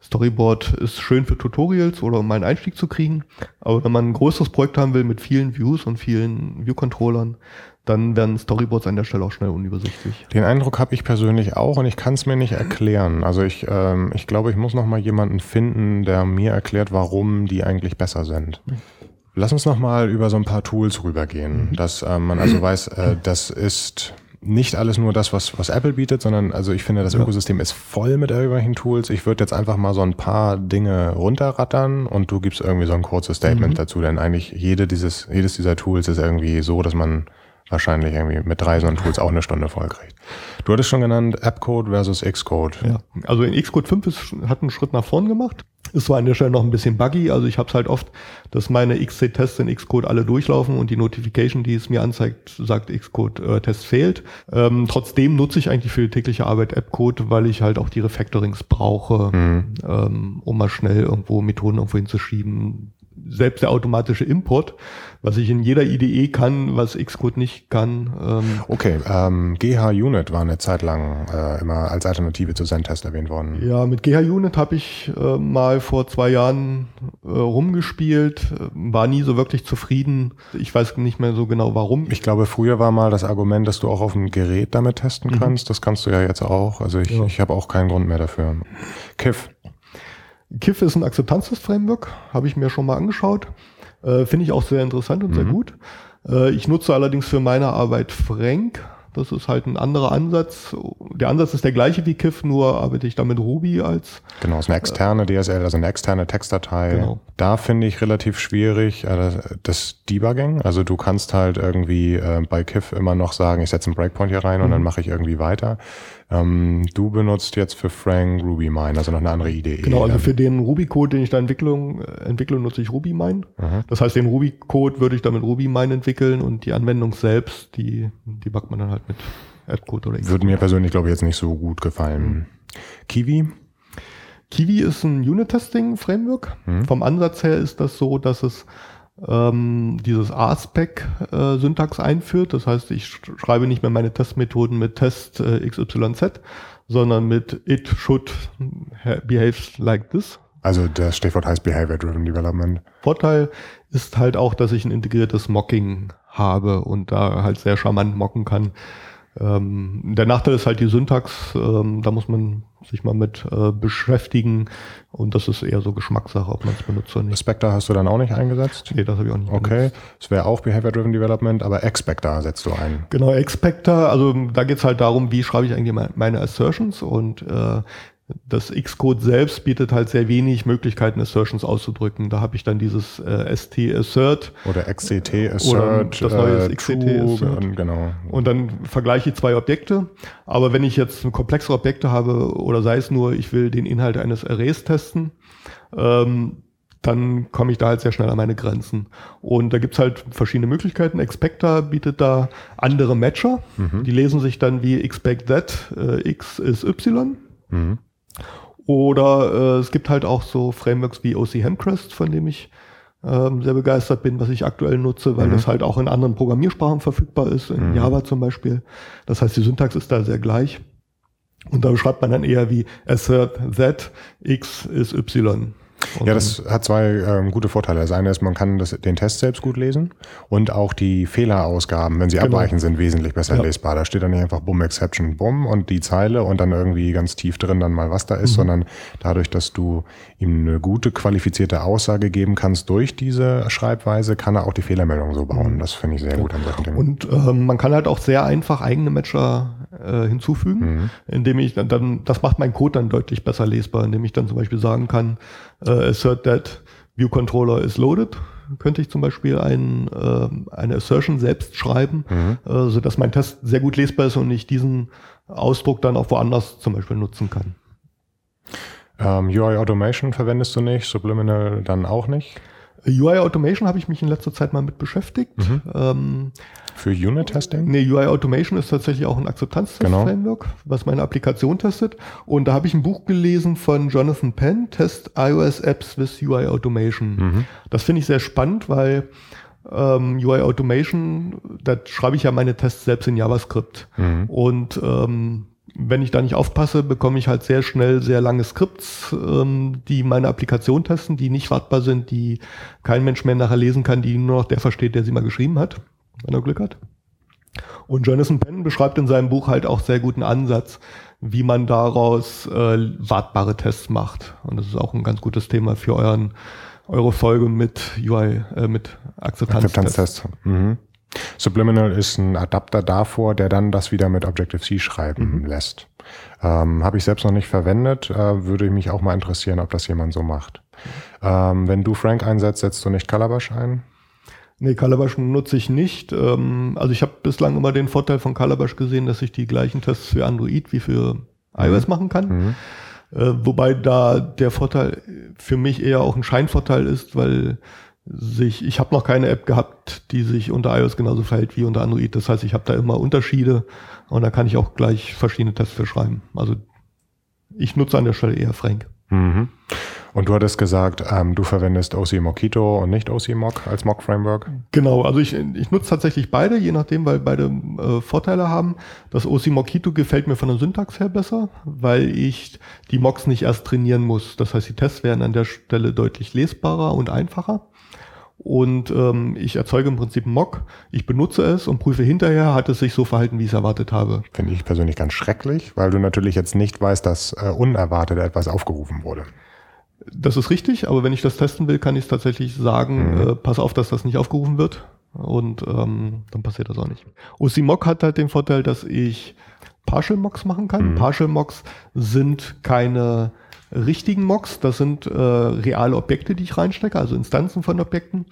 Storyboard ist schön für Tutorials oder um mal einen Einstieg zu kriegen. Aber wenn man ein größeres Projekt haben will mit vielen Views und vielen View-Controllern, dann werden Storyboards an der Stelle auch schnell unübersichtlich. Den Eindruck habe ich persönlich auch und ich kann es mir nicht erklären. Also ich, ähm, ich glaube, ich muss noch mal jemanden finden, der mir erklärt, warum die eigentlich besser sind. Lass uns noch mal über so ein paar Tools rübergehen, mhm. dass äh, man also weiß, äh, das ist nicht alles nur das, was, was Apple bietet, sondern also ich finde, das ja. Ökosystem ist voll mit irgendwelchen Tools. Ich würde jetzt einfach mal so ein paar Dinge runterrattern und du gibst irgendwie so ein kurzes Statement mhm. dazu, denn eigentlich jede dieses, jedes dieser Tools ist irgendwie so, dass man wahrscheinlich irgendwie mit drei so einen Tools auch eine Stunde voll kriegt. Du hattest schon genannt Appcode versus Xcode. Ja, also in Xcode 5 ist, hat einen Schritt nach vorn gemacht. Es war an der Stelle noch ein bisschen buggy. Also ich habe es halt oft, dass meine XC-Tests in Xcode alle durchlaufen und die Notification, die es mir anzeigt, sagt Xcode-Test äh, fehlt. Ähm, trotzdem nutze ich eigentlich für die tägliche Arbeit Appcode, weil ich halt auch die Refactorings brauche, mhm. ähm, um mal schnell irgendwo Methoden irgendwo hinzuschieben, selbst der automatische Import, was ich in jeder IDE kann, was Xcode nicht kann. Ähm okay, ähm, GH-Unit war eine Zeit lang äh, immer als Alternative zu ZenTest erwähnt worden. Ja, mit GH-Unit habe ich äh, mal vor zwei Jahren äh, rumgespielt, war nie so wirklich zufrieden. Ich weiß nicht mehr so genau warum. Ich glaube, früher war mal das Argument, dass du auch auf dem Gerät damit testen mhm. kannst. Das kannst du ja jetzt auch. Also ich, ja. ich habe auch keinen Grund mehr dafür. Kiff. KIF ist ein Akzeptanztest-Framework, habe ich mir schon mal angeschaut. Äh, Finde ich auch sehr interessant und mhm. sehr gut. Äh, ich nutze allerdings für meine Arbeit Frank. Das ist halt ein anderer Ansatz. Der Ansatz ist der gleiche wie KIF, nur arbeite ich da mit Ruby als. Genau, ist eine externe DSL, also eine externe Textdatei. Genau. Da finde ich relativ schwierig äh, das Debugging. Also du kannst halt irgendwie äh, bei KIF immer noch sagen, ich setze einen Breakpoint hier rein mhm. und dann mache ich irgendwie weiter. Ähm, du benutzt jetzt für Frank RubyMine, also noch eine andere Idee. Genau, also für den Ruby-Code, den ich da Entwicklung, äh, entwickle, nutze ich RubyMine. Mhm. Das heißt, den Ruby-Code würde ich dann mit RubyMine entwickeln und die Anwendung selbst, die, die backt man dann halt mit AppCode oder. Würde mir persönlich, glaube ich, jetzt nicht so gut gefallen. Mhm. Kiwi? Kiwi ist ein Unit-Testing-Framework. Mhm. Vom Ansatz her ist das so, dass es ähm, dieses ASPEC-Syntax äh, einführt. Das heißt, ich schreibe nicht mehr meine Testmethoden mit Test äh, XYZ, sondern mit it should behaves like this. Also das Stichwort heißt Behavior Driven Development. Vorteil ist halt auch, dass ich ein integriertes Mocking habe und da halt sehr charmant mocken kann. Ähm, der Nachteil ist halt die Syntax, ähm, da muss man sich mal mit äh, beschäftigen und das ist eher so Geschmackssache, ob man es benutzt oder nicht. Spectre hast du dann auch nicht eingesetzt? Nee, das habe ich auch nicht Okay, es wäre auch Behavior-Driven Development, aber Expector setzt du ein. Genau, Expector, also da geht es halt darum, wie schreibe ich eigentlich meine Assertions und äh, das Xcode selbst bietet halt sehr wenig Möglichkeiten, Assertions auszudrücken. Da habe ich dann dieses äh, ST Assert. Oder XCT Assert. das neue äh, XCT Assert. Und, genau. und dann vergleiche ich zwei Objekte. Aber wenn ich jetzt komplexere Objekte habe, oder sei es nur, ich will den Inhalt eines Arrays testen, ähm, dann komme ich da halt sehr schnell an meine Grenzen. Und da gibt's halt verschiedene Möglichkeiten. Expector bietet da andere Matcher. Mhm. Die lesen sich dann wie expect that, äh, x ist y. Mhm. Oder äh, es gibt halt auch so Frameworks wie OC Hemcrest, von dem ich ähm, sehr begeistert bin, was ich aktuell nutze, weil mhm. das halt auch in anderen Programmiersprachen verfügbar ist, in mhm. Java zum Beispiel. Das heißt, die Syntax ist da sehr gleich. Und da schreibt man dann eher wie assert that x ist y. Und ja, das hat zwei ähm, gute Vorteile. Das eine ist, man kann das, den Test selbst gut lesen und auch die Fehlerausgaben, wenn sie genau. abweichen, sind wesentlich besser ja. lesbar. Da steht dann nicht einfach Bumm Exception Bumm und die Zeile und dann irgendwie ganz tief drin dann mal was da ist, mhm. sondern dadurch, dass du ihm eine gute qualifizierte Aussage geben kannst durch diese Schreibweise, kann er auch die Fehlermeldung so bauen. Mhm. Das finde ich sehr ja. gut an solchen Dingen. Und ähm, man kann halt auch sehr einfach eigene Matcher äh, hinzufügen, mhm. indem ich dann, dann, das macht mein Code dann deutlich besser lesbar, indem ich dann zum Beispiel sagen kann, äh, assert that view controller is loaded, könnte ich zum Beispiel ein, äh, eine Assertion selbst schreiben, mhm. äh, so dass mein Test sehr gut lesbar ist und ich diesen Ausdruck dann auch woanders zum Beispiel nutzen kann. Ähm, UI Automation verwendest du nicht, Subliminal dann auch nicht? UI Automation habe ich mich in letzter Zeit mal mit beschäftigt. Mhm. Ähm, Für Unit-Testing? Nee, UI Automation ist tatsächlich auch ein Akzeptanztest-Framework, genau. was meine Applikation testet. Und da habe ich ein Buch gelesen von Jonathan Penn, Test iOS Apps with UI Automation. Mhm. Das finde ich sehr spannend, weil ähm, UI Automation, da schreibe ich ja meine Tests selbst in JavaScript. Mhm. Und ähm, wenn ich da nicht aufpasse, bekomme ich halt sehr schnell sehr lange Skripts, ähm, die meine Applikation testen, die nicht wartbar sind, die kein Mensch mehr nachher lesen kann, die nur noch der versteht, der sie mal geschrieben hat, wenn er Glück hat. Und Jonathan Penn beschreibt in seinem Buch halt auch sehr guten Ansatz, wie man daraus äh, wartbare Tests macht. Und das ist auch ein ganz gutes Thema für euren, eure Folge mit UI, äh, mit Akzeptanztests. Akzeptanztests. Mhm. Subliminal ist ein Adapter davor, der dann das wieder mit Objective-C schreiben mhm. lässt. Ähm, Habe ich selbst noch nicht verwendet, äh, würde mich auch mal interessieren, ob das jemand so macht. Ähm, wenn du Frank einsetzt, setzt du nicht Calabash ein? Nee, Calabash nutze ich nicht. Ähm, also ich habe bislang immer den Vorteil von Calabash gesehen, dass ich die gleichen Tests für Android wie für iOS mhm. machen kann. Mhm. Äh, wobei da der Vorteil für mich eher auch ein Scheinvorteil ist, weil sich, ich habe noch keine App gehabt, die sich unter iOS genauso verhält wie unter Android. Das heißt, ich habe da immer Unterschiede und da kann ich auch gleich verschiedene Tests für schreiben. Also ich nutze an der Stelle eher Frank. Mhm. Und du hattest gesagt, ähm, du verwendest OC Mockito und nicht OC Mock als Mock-Framework? Genau, also ich, ich nutze tatsächlich beide, je nachdem, weil beide äh, Vorteile haben. Das OC Mockito gefällt mir von der Syntax her besser, weil ich die Mocks nicht erst trainieren muss. Das heißt, die Tests werden an der Stelle deutlich lesbarer und einfacher und ähm, ich erzeuge im Prinzip einen Mock, ich benutze es und prüfe hinterher, hat es sich so verhalten, wie ich es erwartet habe. Finde ich persönlich ganz schrecklich, weil du natürlich jetzt nicht weißt, dass äh, unerwartet etwas aufgerufen wurde. Das ist richtig, aber wenn ich das testen will, kann ich es tatsächlich sagen, mhm. äh, pass auf, dass das nicht aufgerufen wird und ähm, dann passiert das auch nicht. OC Mock hat halt den Vorteil, dass ich Partial Mocks machen kann. Mhm. Partial Mocks sind keine richtigen Mocks. Das sind äh, reale Objekte, die ich reinstecke, also Instanzen von Objekten,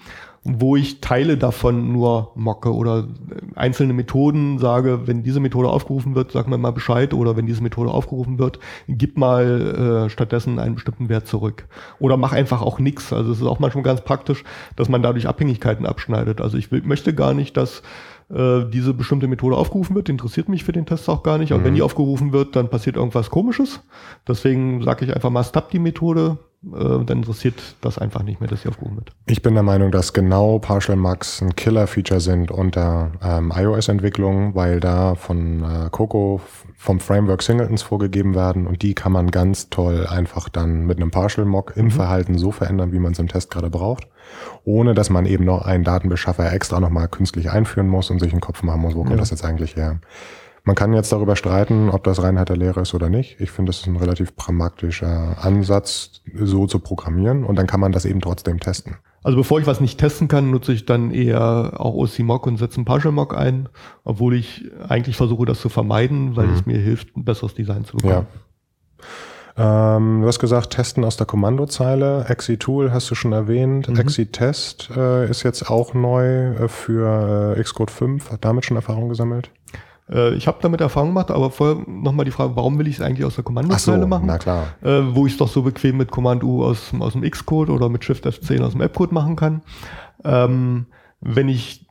wo ich Teile davon nur mocke oder äh, einzelne Methoden sage, wenn diese Methode aufgerufen wird, sag mir mal Bescheid oder wenn diese Methode aufgerufen wird, gib mal äh, stattdessen einen bestimmten Wert zurück. Oder mach einfach auch nichts. Also es ist auch manchmal ganz praktisch, dass man dadurch Abhängigkeiten abschneidet. Also ich will, möchte gar nicht, dass äh, diese bestimmte Methode aufgerufen wird, interessiert mich für den Test auch gar nicht. Aber mhm. wenn die aufgerufen wird, dann passiert irgendwas komisches. Deswegen sage ich einfach mal, stop die Methode dann interessiert das einfach nicht mehr, dass sie aufgehoben wird. Ich bin der Meinung, dass genau Partial Max ein Killer-Feature sind unter ähm, iOS-Entwicklung, weil da von äh, Coco vom Framework Singletons vorgegeben werden und die kann man ganz toll einfach dann mit einem Partial Mock im mhm. Verhalten so verändern, wie man es im Test gerade braucht, ohne dass man eben noch einen Datenbeschaffer extra nochmal künstlich einführen muss und sich einen Kopf machen muss, wo kommt ja. das jetzt eigentlich her. Man kann jetzt darüber streiten, ob das Reinheit der Lehre ist oder nicht. Ich finde, das ist ein relativ pragmatischer Ansatz, so zu programmieren und dann kann man das eben trotzdem testen. Also bevor ich was nicht testen kann, nutze ich dann eher auch OC-Mock und setze einen Partial-Mock ein, obwohl ich eigentlich versuche, das zu vermeiden, weil mhm. es mir hilft, ein besseres Design zu bekommen. Ja. Ähm, du hast gesagt, testen aus der Kommandozeile. Exi-Tool hast du schon erwähnt. Mhm. Exi-Test äh, ist jetzt auch neu äh, für äh, Xcode 5. Hat damit schon Erfahrung gesammelt? Äh, ich habe damit Erfahrung gemacht, aber vorher nochmal die Frage, warum will ich es eigentlich aus der Kommandozeile so, machen? Na klar. Äh, wo ich es doch so bequem mit Command U aus, aus dem Xcode oder mit Shift F10 aus dem App-Code machen kann. Ähm, wenn ich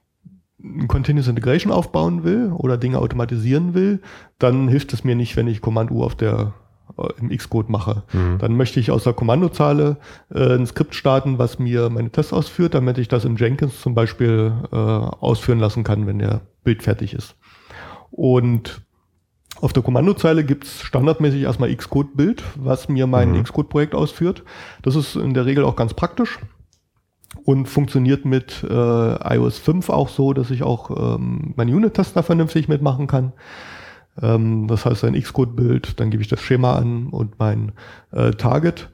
ein Continuous Integration aufbauen will oder Dinge automatisieren will, dann hilft es mir nicht, wenn ich Command U auf der äh, im Xcode mache. Mhm. Dann möchte ich aus der Kommandozeile äh, ein Skript starten, was mir meine Tests ausführt, damit ich das in Jenkins zum Beispiel äh, ausführen lassen kann, wenn der Bild fertig ist. Und auf der Kommandozeile gibt's standardmäßig erstmal Xcode-Bild, was mir mein mhm. Xcode-Projekt ausführt. Das ist in der Regel auch ganz praktisch und funktioniert mit äh, iOS 5 auch so, dass ich auch ähm, meine Unit-Tests da vernünftig mitmachen kann. Ähm, das heißt, ein Xcode-Bild, dann gebe ich das Schema an und mein äh, Target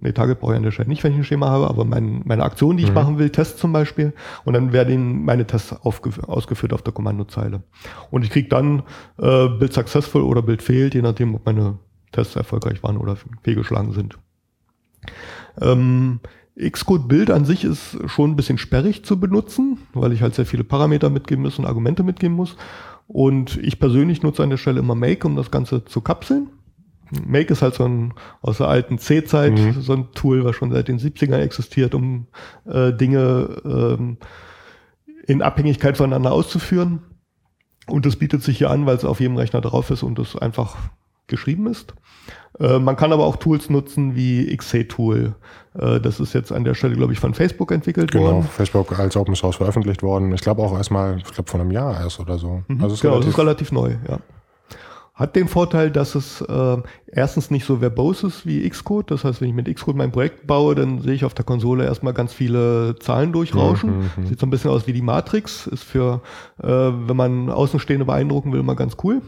Nee, Target brauche ich an der Stelle nicht, wenn ich ein Schema habe, aber mein, meine Aktion, die ich mhm. machen will, Tests zum Beispiel, und dann werden meine Tests ausgeführt auf der Kommandozeile. Und ich kriege dann äh, Bild successful oder Bild fehlt, je nachdem, ob meine Tests erfolgreich waren oder fehlgeschlagen sind. Ähm, Xcode Bild an sich ist schon ein bisschen sperrig zu benutzen, weil ich halt sehr viele Parameter mitgeben muss und Argumente mitgeben muss. Und ich persönlich nutze an der Stelle immer Make, um das Ganze zu kapseln. Make ist halt so ein aus der alten C-Zeit, mhm. so ein Tool, was schon seit den 70ern existiert, um äh, Dinge ähm, in Abhängigkeit voneinander auszuführen. Und das bietet sich hier an, weil es auf jedem Rechner drauf ist und es einfach geschrieben ist. Äh, man kann aber auch Tools nutzen wie XC-Tool. Äh, das ist jetzt an der Stelle, glaube ich, von Facebook entwickelt genau, worden. Genau, Facebook als Open Source veröffentlicht worden. Ich glaube auch erstmal, ich glaube von einem Jahr erst oder so. Mhm, also genau, das ist relativ neu, ja. Hat den Vorteil, dass es äh, erstens nicht so verbose ist wie Xcode. Das heißt, wenn ich mit Xcode mein Projekt baue, dann sehe ich auf der Konsole erstmal ganz viele Zahlen durchrauschen. Mhm, mhm, Sieht so ein bisschen aus wie die Matrix. Ist für, äh, wenn man Außenstehende beeindrucken will, immer ganz cool.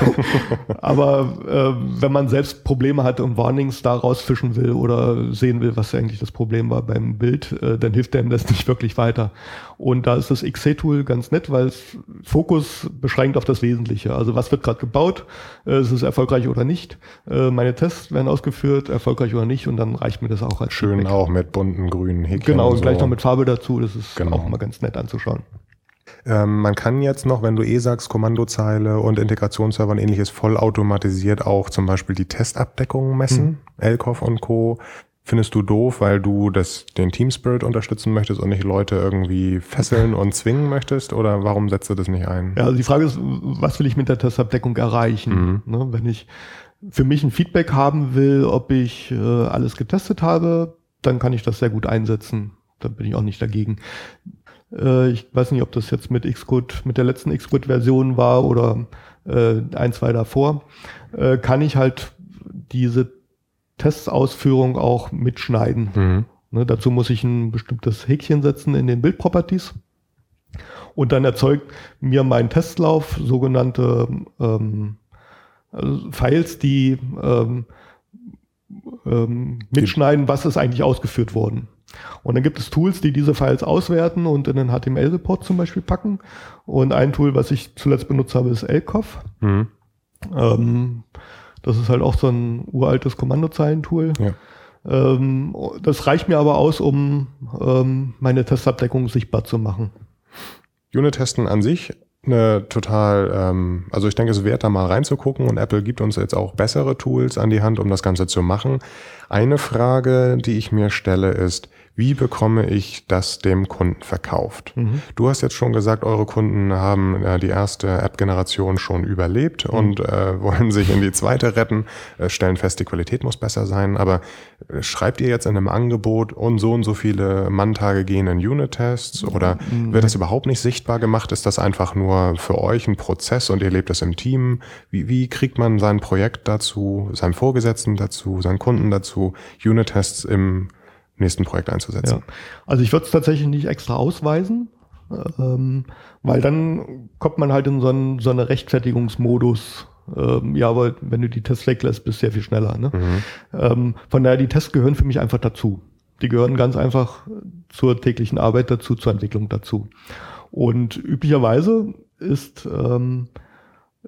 Aber äh, wenn man selbst Probleme hat und Warnings da rausfischen will oder sehen will, was eigentlich das Problem war beim Bild, äh, dann hilft einem das nicht wirklich weiter. Und da ist das XC-Tool ganz nett, weil es Fokus beschränkt auf das Wesentliche. Also was wird gerade gebaut? äh, ist es erfolgreich oder nicht. Äh, meine Tests werden ausgeführt, erfolgreich oder nicht und dann reicht mir das auch als Schön Feedback. auch mit bunten grünen Häkchen. Genau, und so. gleich noch mit Farbe dazu, das ist genau. auch mal ganz nett anzuschauen. Ähm, man kann jetzt noch, wenn du eh sagst, Kommandozeile und Integrationsserver und ähnliches vollautomatisiert auch zum Beispiel die Testabdeckung messen, hm. LCOF und Co findest du doof, weil du das, den Team Spirit unterstützen möchtest und nicht Leute irgendwie fesseln und zwingen möchtest? Oder warum setzt du das nicht ein? Ja, also die Frage ist, was will ich mit der Testabdeckung erreichen? Mhm. Ne, wenn ich für mich ein Feedback haben will, ob ich äh, alles getestet habe, dann kann ich das sehr gut einsetzen. Da bin ich auch nicht dagegen. Äh, ich weiß nicht, ob das jetzt mit Xcode, mit der letzten Xcode-Version war oder äh, ein, zwei davor. Äh, kann ich halt diese Testausführung auch mitschneiden. Mhm. Ne, dazu muss ich ein bestimmtes Häkchen setzen in den Bildproperties. Und dann erzeugt mir mein Testlauf sogenannte ähm, also Files, die ähm, ähm, mitschneiden, was ist eigentlich ausgeführt worden. Und dann gibt es Tools, die diese Files auswerten und in den HTML-Report zum Beispiel packen. Und ein Tool, was ich zuletzt benutzt habe, ist LCOF. Mhm. Ähm, das ist halt auch so ein uraltes Kommandozeilentool. Ja. Ähm, das reicht mir aber aus, um ähm, meine Testabdeckung sichtbar zu machen. Unit-Testen an sich eine total, ähm, also ich denke, es ist wert, da mal reinzugucken und Apple gibt uns jetzt auch bessere Tools an die Hand, um das Ganze zu machen. Eine Frage, die ich mir stelle, ist, wie bekomme ich das dem Kunden verkauft? Mhm. Du hast jetzt schon gesagt, eure Kunden haben äh, die erste App-Generation schon überlebt mhm. und äh, wollen sich in die zweite retten, äh, stellen fest, die Qualität muss besser sein. Aber äh, schreibt ihr jetzt in einem Angebot und so und so viele Manntage gehen in Unit-Tests oder mhm. wird das überhaupt nicht sichtbar gemacht? Ist das einfach nur für euch ein Prozess und ihr lebt das im Team? Wie, wie kriegt man sein Projekt dazu, seinem Vorgesetzten dazu, seinen Kunden dazu, Unit-Tests im nächsten Projekt einzusetzen. Ja. Also ich würde es tatsächlich nicht extra ausweisen, ähm, weil dann kommt man halt in so einen, so eine Rechtfertigungsmodus. Ähm, ja, aber wenn du die Tests weglässt, bist du sehr viel schneller. Ne? Mhm. Ähm, von daher, die Tests gehören für mich einfach dazu. Die gehören ganz einfach zur täglichen Arbeit dazu, zur Entwicklung dazu. Und üblicherweise ist ähm,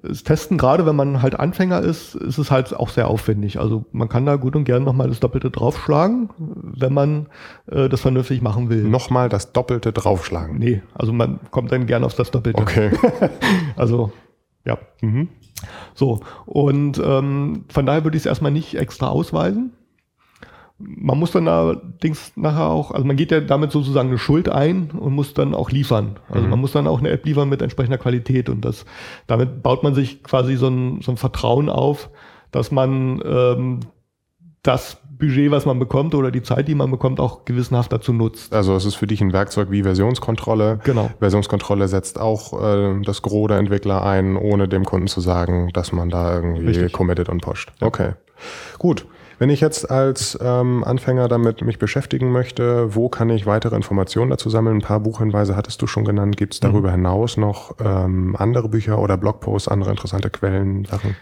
das Testen, gerade wenn man halt Anfänger ist, ist es halt auch sehr aufwendig. Also man kann da gut und gern nochmal das Doppelte draufschlagen, wenn man äh, das vernünftig machen will. Nochmal das Doppelte draufschlagen? Nee, also man kommt dann gern auf das Doppelte. Okay. also, ja. Mhm. So, und ähm, von daher würde ich es erstmal nicht extra ausweisen. Man muss dann allerdings nachher auch, also man geht ja damit sozusagen eine Schuld ein und muss dann auch liefern. Also mhm. man muss dann auch eine App liefern mit entsprechender Qualität und das, damit baut man sich quasi so ein, so ein Vertrauen auf, dass man ähm, das Budget, was man bekommt oder die Zeit, die man bekommt, auch gewissenhaft dazu nutzt. Also es ist für dich ein Werkzeug wie Versionskontrolle. Genau. Versionskontrolle setzt auch äh, das Gros der Entwickler ein, ohne dem Kunden zu sagen, dass man da irgendwie Richtig. committed und pusht. Ja. Okay. Gut. Wenn ich jetzt als ähm, Anfänger damit mich beschäftigen möchte, wo kann ich weitere Informationen dazu sammeln? Ein paar Buchhinweise hattest du schon genannt. Gibt es mhm. darüber hinaus noch ähm, andere Bücher oder Blogposts, andere interessante Quellen, Sachen?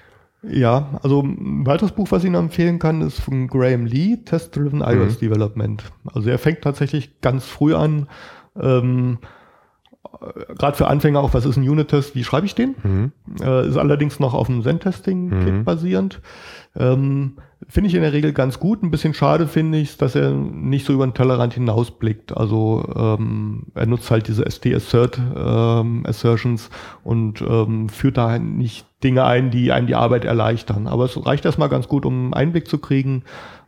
Ja, also ein weiteres Buch, was ich Ihnen empfehlen kann, ist von Graham Lee, Test-Driven iOS mhm. Development. Also er fängt tatsächlich ganz früh an, ähm, gerade für Anfänger auch, was ist ein Unit-Test, wie schreibe ich den? Mhm. Äh, ist allerdings noch auf dem Zen-Testing-Kit mhm. basierend. Ähm, finde ich in der Regel ganz gut. Ein bisschen schade finde ich, dass er nicht so über den Tellerrand hinausblickt. Also ähm, er nutzt halt diese ST-Assert ähm, Assertions und ähm, führt da nicht Dinge ein, die einem die Arbeit erleichtern. Aber es reicht erstmal ganz gut, um einen Einblick zu kriegen,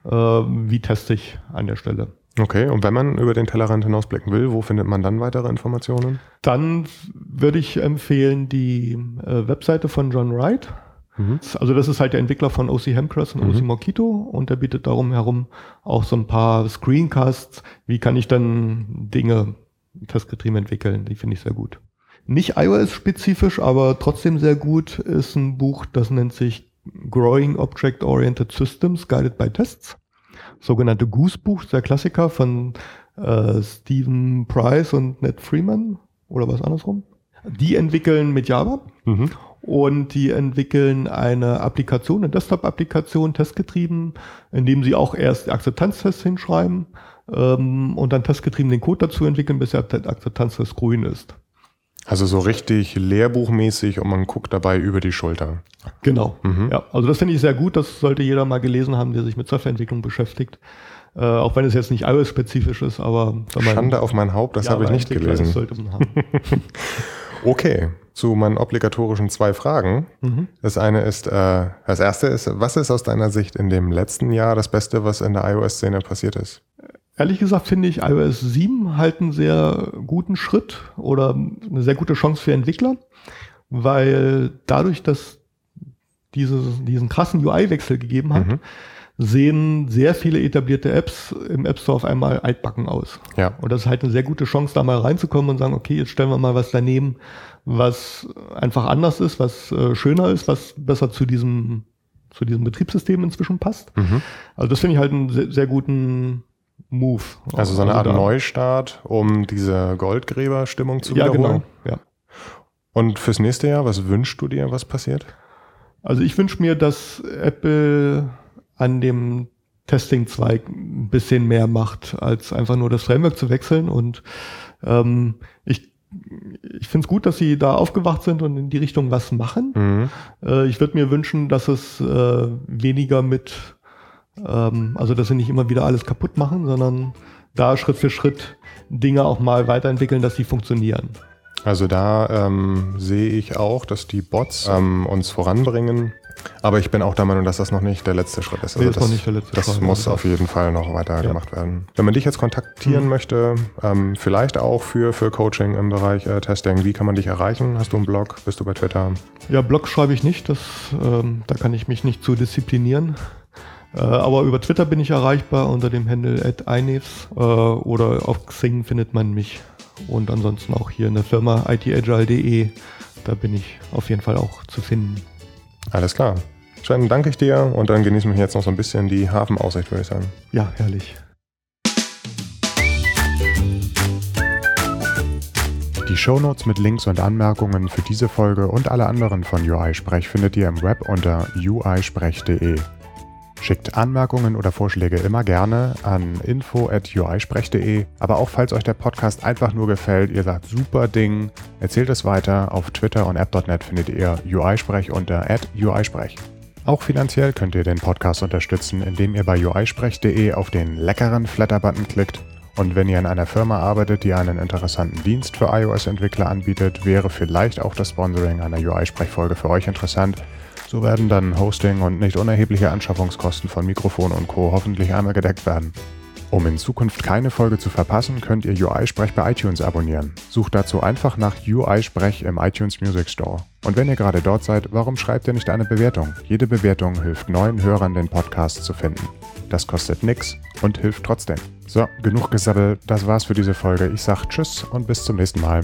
äh, wie teste ich an der Stelle. Okay, und wenn man über den Tellerrand hinausblicken will, wo findet man dann weitere Informationen? Dann würde ich empfehlen die äh, Webseite von John Wright. Mhm. Also das ist halt der Entwickler von OC Hemcrest und mhm. OC Mockito und der bietet darum herum auch so ein paar Screencasts. Wie kann ich dann Dinge testgetrieben entwickeln? Die finde ich sehr gut. Nicht iOS-spezifisch, aber trotzdem sehr gut ist ein Buch, das nennt sich Growing Object-Oriented Systems Guided by Tests sogenannte Goose-Buch, der Klassiker von äh, Stephen Price und Ned Freeman oder was andersrum. Die entwickeln mit Java mhm. und die entwickeln eine Applikation, eine Desktop-Applikation, testgetrieben, indem sie auch erst Akzeptanztests hinschreiben ähm, und dann testgetrieben den Code dazu entwickeln, bis der Akzeptanztest grün ist. Also so richtig lehrbuchmäßig und man guckt dabei über die Schulter. Genau. Mhm. Ja, also das finde ich sehr gut. Das sollte jeder mal gelesen haben, der sich mit Softwareentwicklung beschäftigt. Äh, auch wenn es jetzt nicht iOS-spezifisch ist, aber Schande auf mein Haupt, das habe ich nicht gelesen. sollte man haben. okay, zu meinen obligatorischen zwei Fragen. Mhm. Das eine ist, äh, das erste ist, was ist aus deiner Sicht in dem letzten Jahr das Beste, was in der iOS-Szene passiert ist? Ehrlich gesagt finde ich iOS 7 halt einen sehr guten Schritt oder eine sehr gute Chance für Entwickler, weil dadurch, dass diese, diesen krassen UI-Wechsel gegeben hat, mhm. sehen sehr viele etablierte Apps im App Store auf einmal altbacken aus. Ja. Und das ist halt eine sehr gute Chance, da mal reinzukommen und sagen, okay, jetzt stellen wir mal was daneben, was einfach anders ist, was äh, schöner ist, was besser zu diesem zu diesem Betriebssystem inzwischen passt. Mhm. Also das finde ich halt einen sehr, sehr guten Move. Also so eine also Art Neustart, um diese Goldgräber-Stimmung zu ja, wiederholen. Genau. Ja. Und fürs nächste Jahr, was wünschst du dir, was passiert? Also ich wünsche mir, dass Apple an dem Testing-Zweig ein bisschen mehr macht, als einfach nur das Framework zu wechseln. Und ähm, ich, ich finde es gut, dass sie da aufgewacht sind und in die Richtung was machen. Mhm. Äh, ich würde mir wünschen, dass es äh, weniger mit ähm, also, dass sie nicht immer wieder alles kaputt machen, sondern da Schritt für Schritt Dinge auch mal weiterentwickeln, dass sie funktionieren. Also da ähm, sehe ich auch, dass die Bots ähm, uns voranbringen. Aber ich bin auch der Meinung, dass das noch nicht der letzte Schritt ist. Also nee, ist das, noch nicht der letzte das Schritt. muss Also auf jeden Fall noch weiter Ja. gemacht werden. Wenn man dich jetzt kontaktieren Mhm. möchte, ähm, vielleicht auch für, für Coaching im Bereich äh, Testing, wie kann man dich erreichen? Hast du einen Blog? Bist du bei Twitter? Ja, Blog schreibe ich nicht, das, ähm, da kann ich mich nicht zu disziplinieren. Äh, aber über Twitter bin ich erreichbar unter dem Handle @inevs äh, oder auf Xing findet man mich. Und ansonsten auch hier in der Firma itagile.de, da bin ich auf jeden Fall auch zu finden. Alles klar. Sven, danke ich dir und dann genießen wir jetzt noch so ein bisschen die Hafenaussicht, würde ich sagen. Ja, herrlich. Die Shownotes mit Links und Anmerkungen für diese Folge und alle anderen von UI-Sprech findet ihr im Web unter uisprech.de. Schickt Anmerkungen oder Vorschläge immer gerne an info.uisprech.de, aber auch falls euch der Podcast einfach nur gefällt, ihr sagt super Ding, erzählt es weiter. Auf Twitter und app.net findet ihr UI-Sprech unter uisprech. Auch finanziell könnt ihr den Podcast unterstützen, indem ihr bei uisprech.de auf den leckeren Flatter-Button klickt und wenn ihr in einer Firma arbeitet, die einen interessanten Dienst für iOS-Entwickler anbietet, wäre vielleicht auch das Sponsoring einer UI-Sprechfolge für euch interessant. So werden dann Hosting und nicht unerhebliche Anschaffungskosten von Mikrofon und Co. hoffentlich einmal gedeckt werden. Um in Zukunft keine Folge zu verpassen, könnt ihr UI-Sprech bei iTunes abonnieren. Sucht dazu einfach nach UI-Sprech im iTunes Music Store. Und wenn ihr gerade dort seid, warum schreibt ihr nicht eine Bewertung? Jede Bewertung hilft neuen Hörern, den Podcast zu finden. Das kostet nix und hilft trotzdem. So, genug gesabbelt, das war's für diese Folge. Ich sag Tschüss und bis zum nächsten Mal.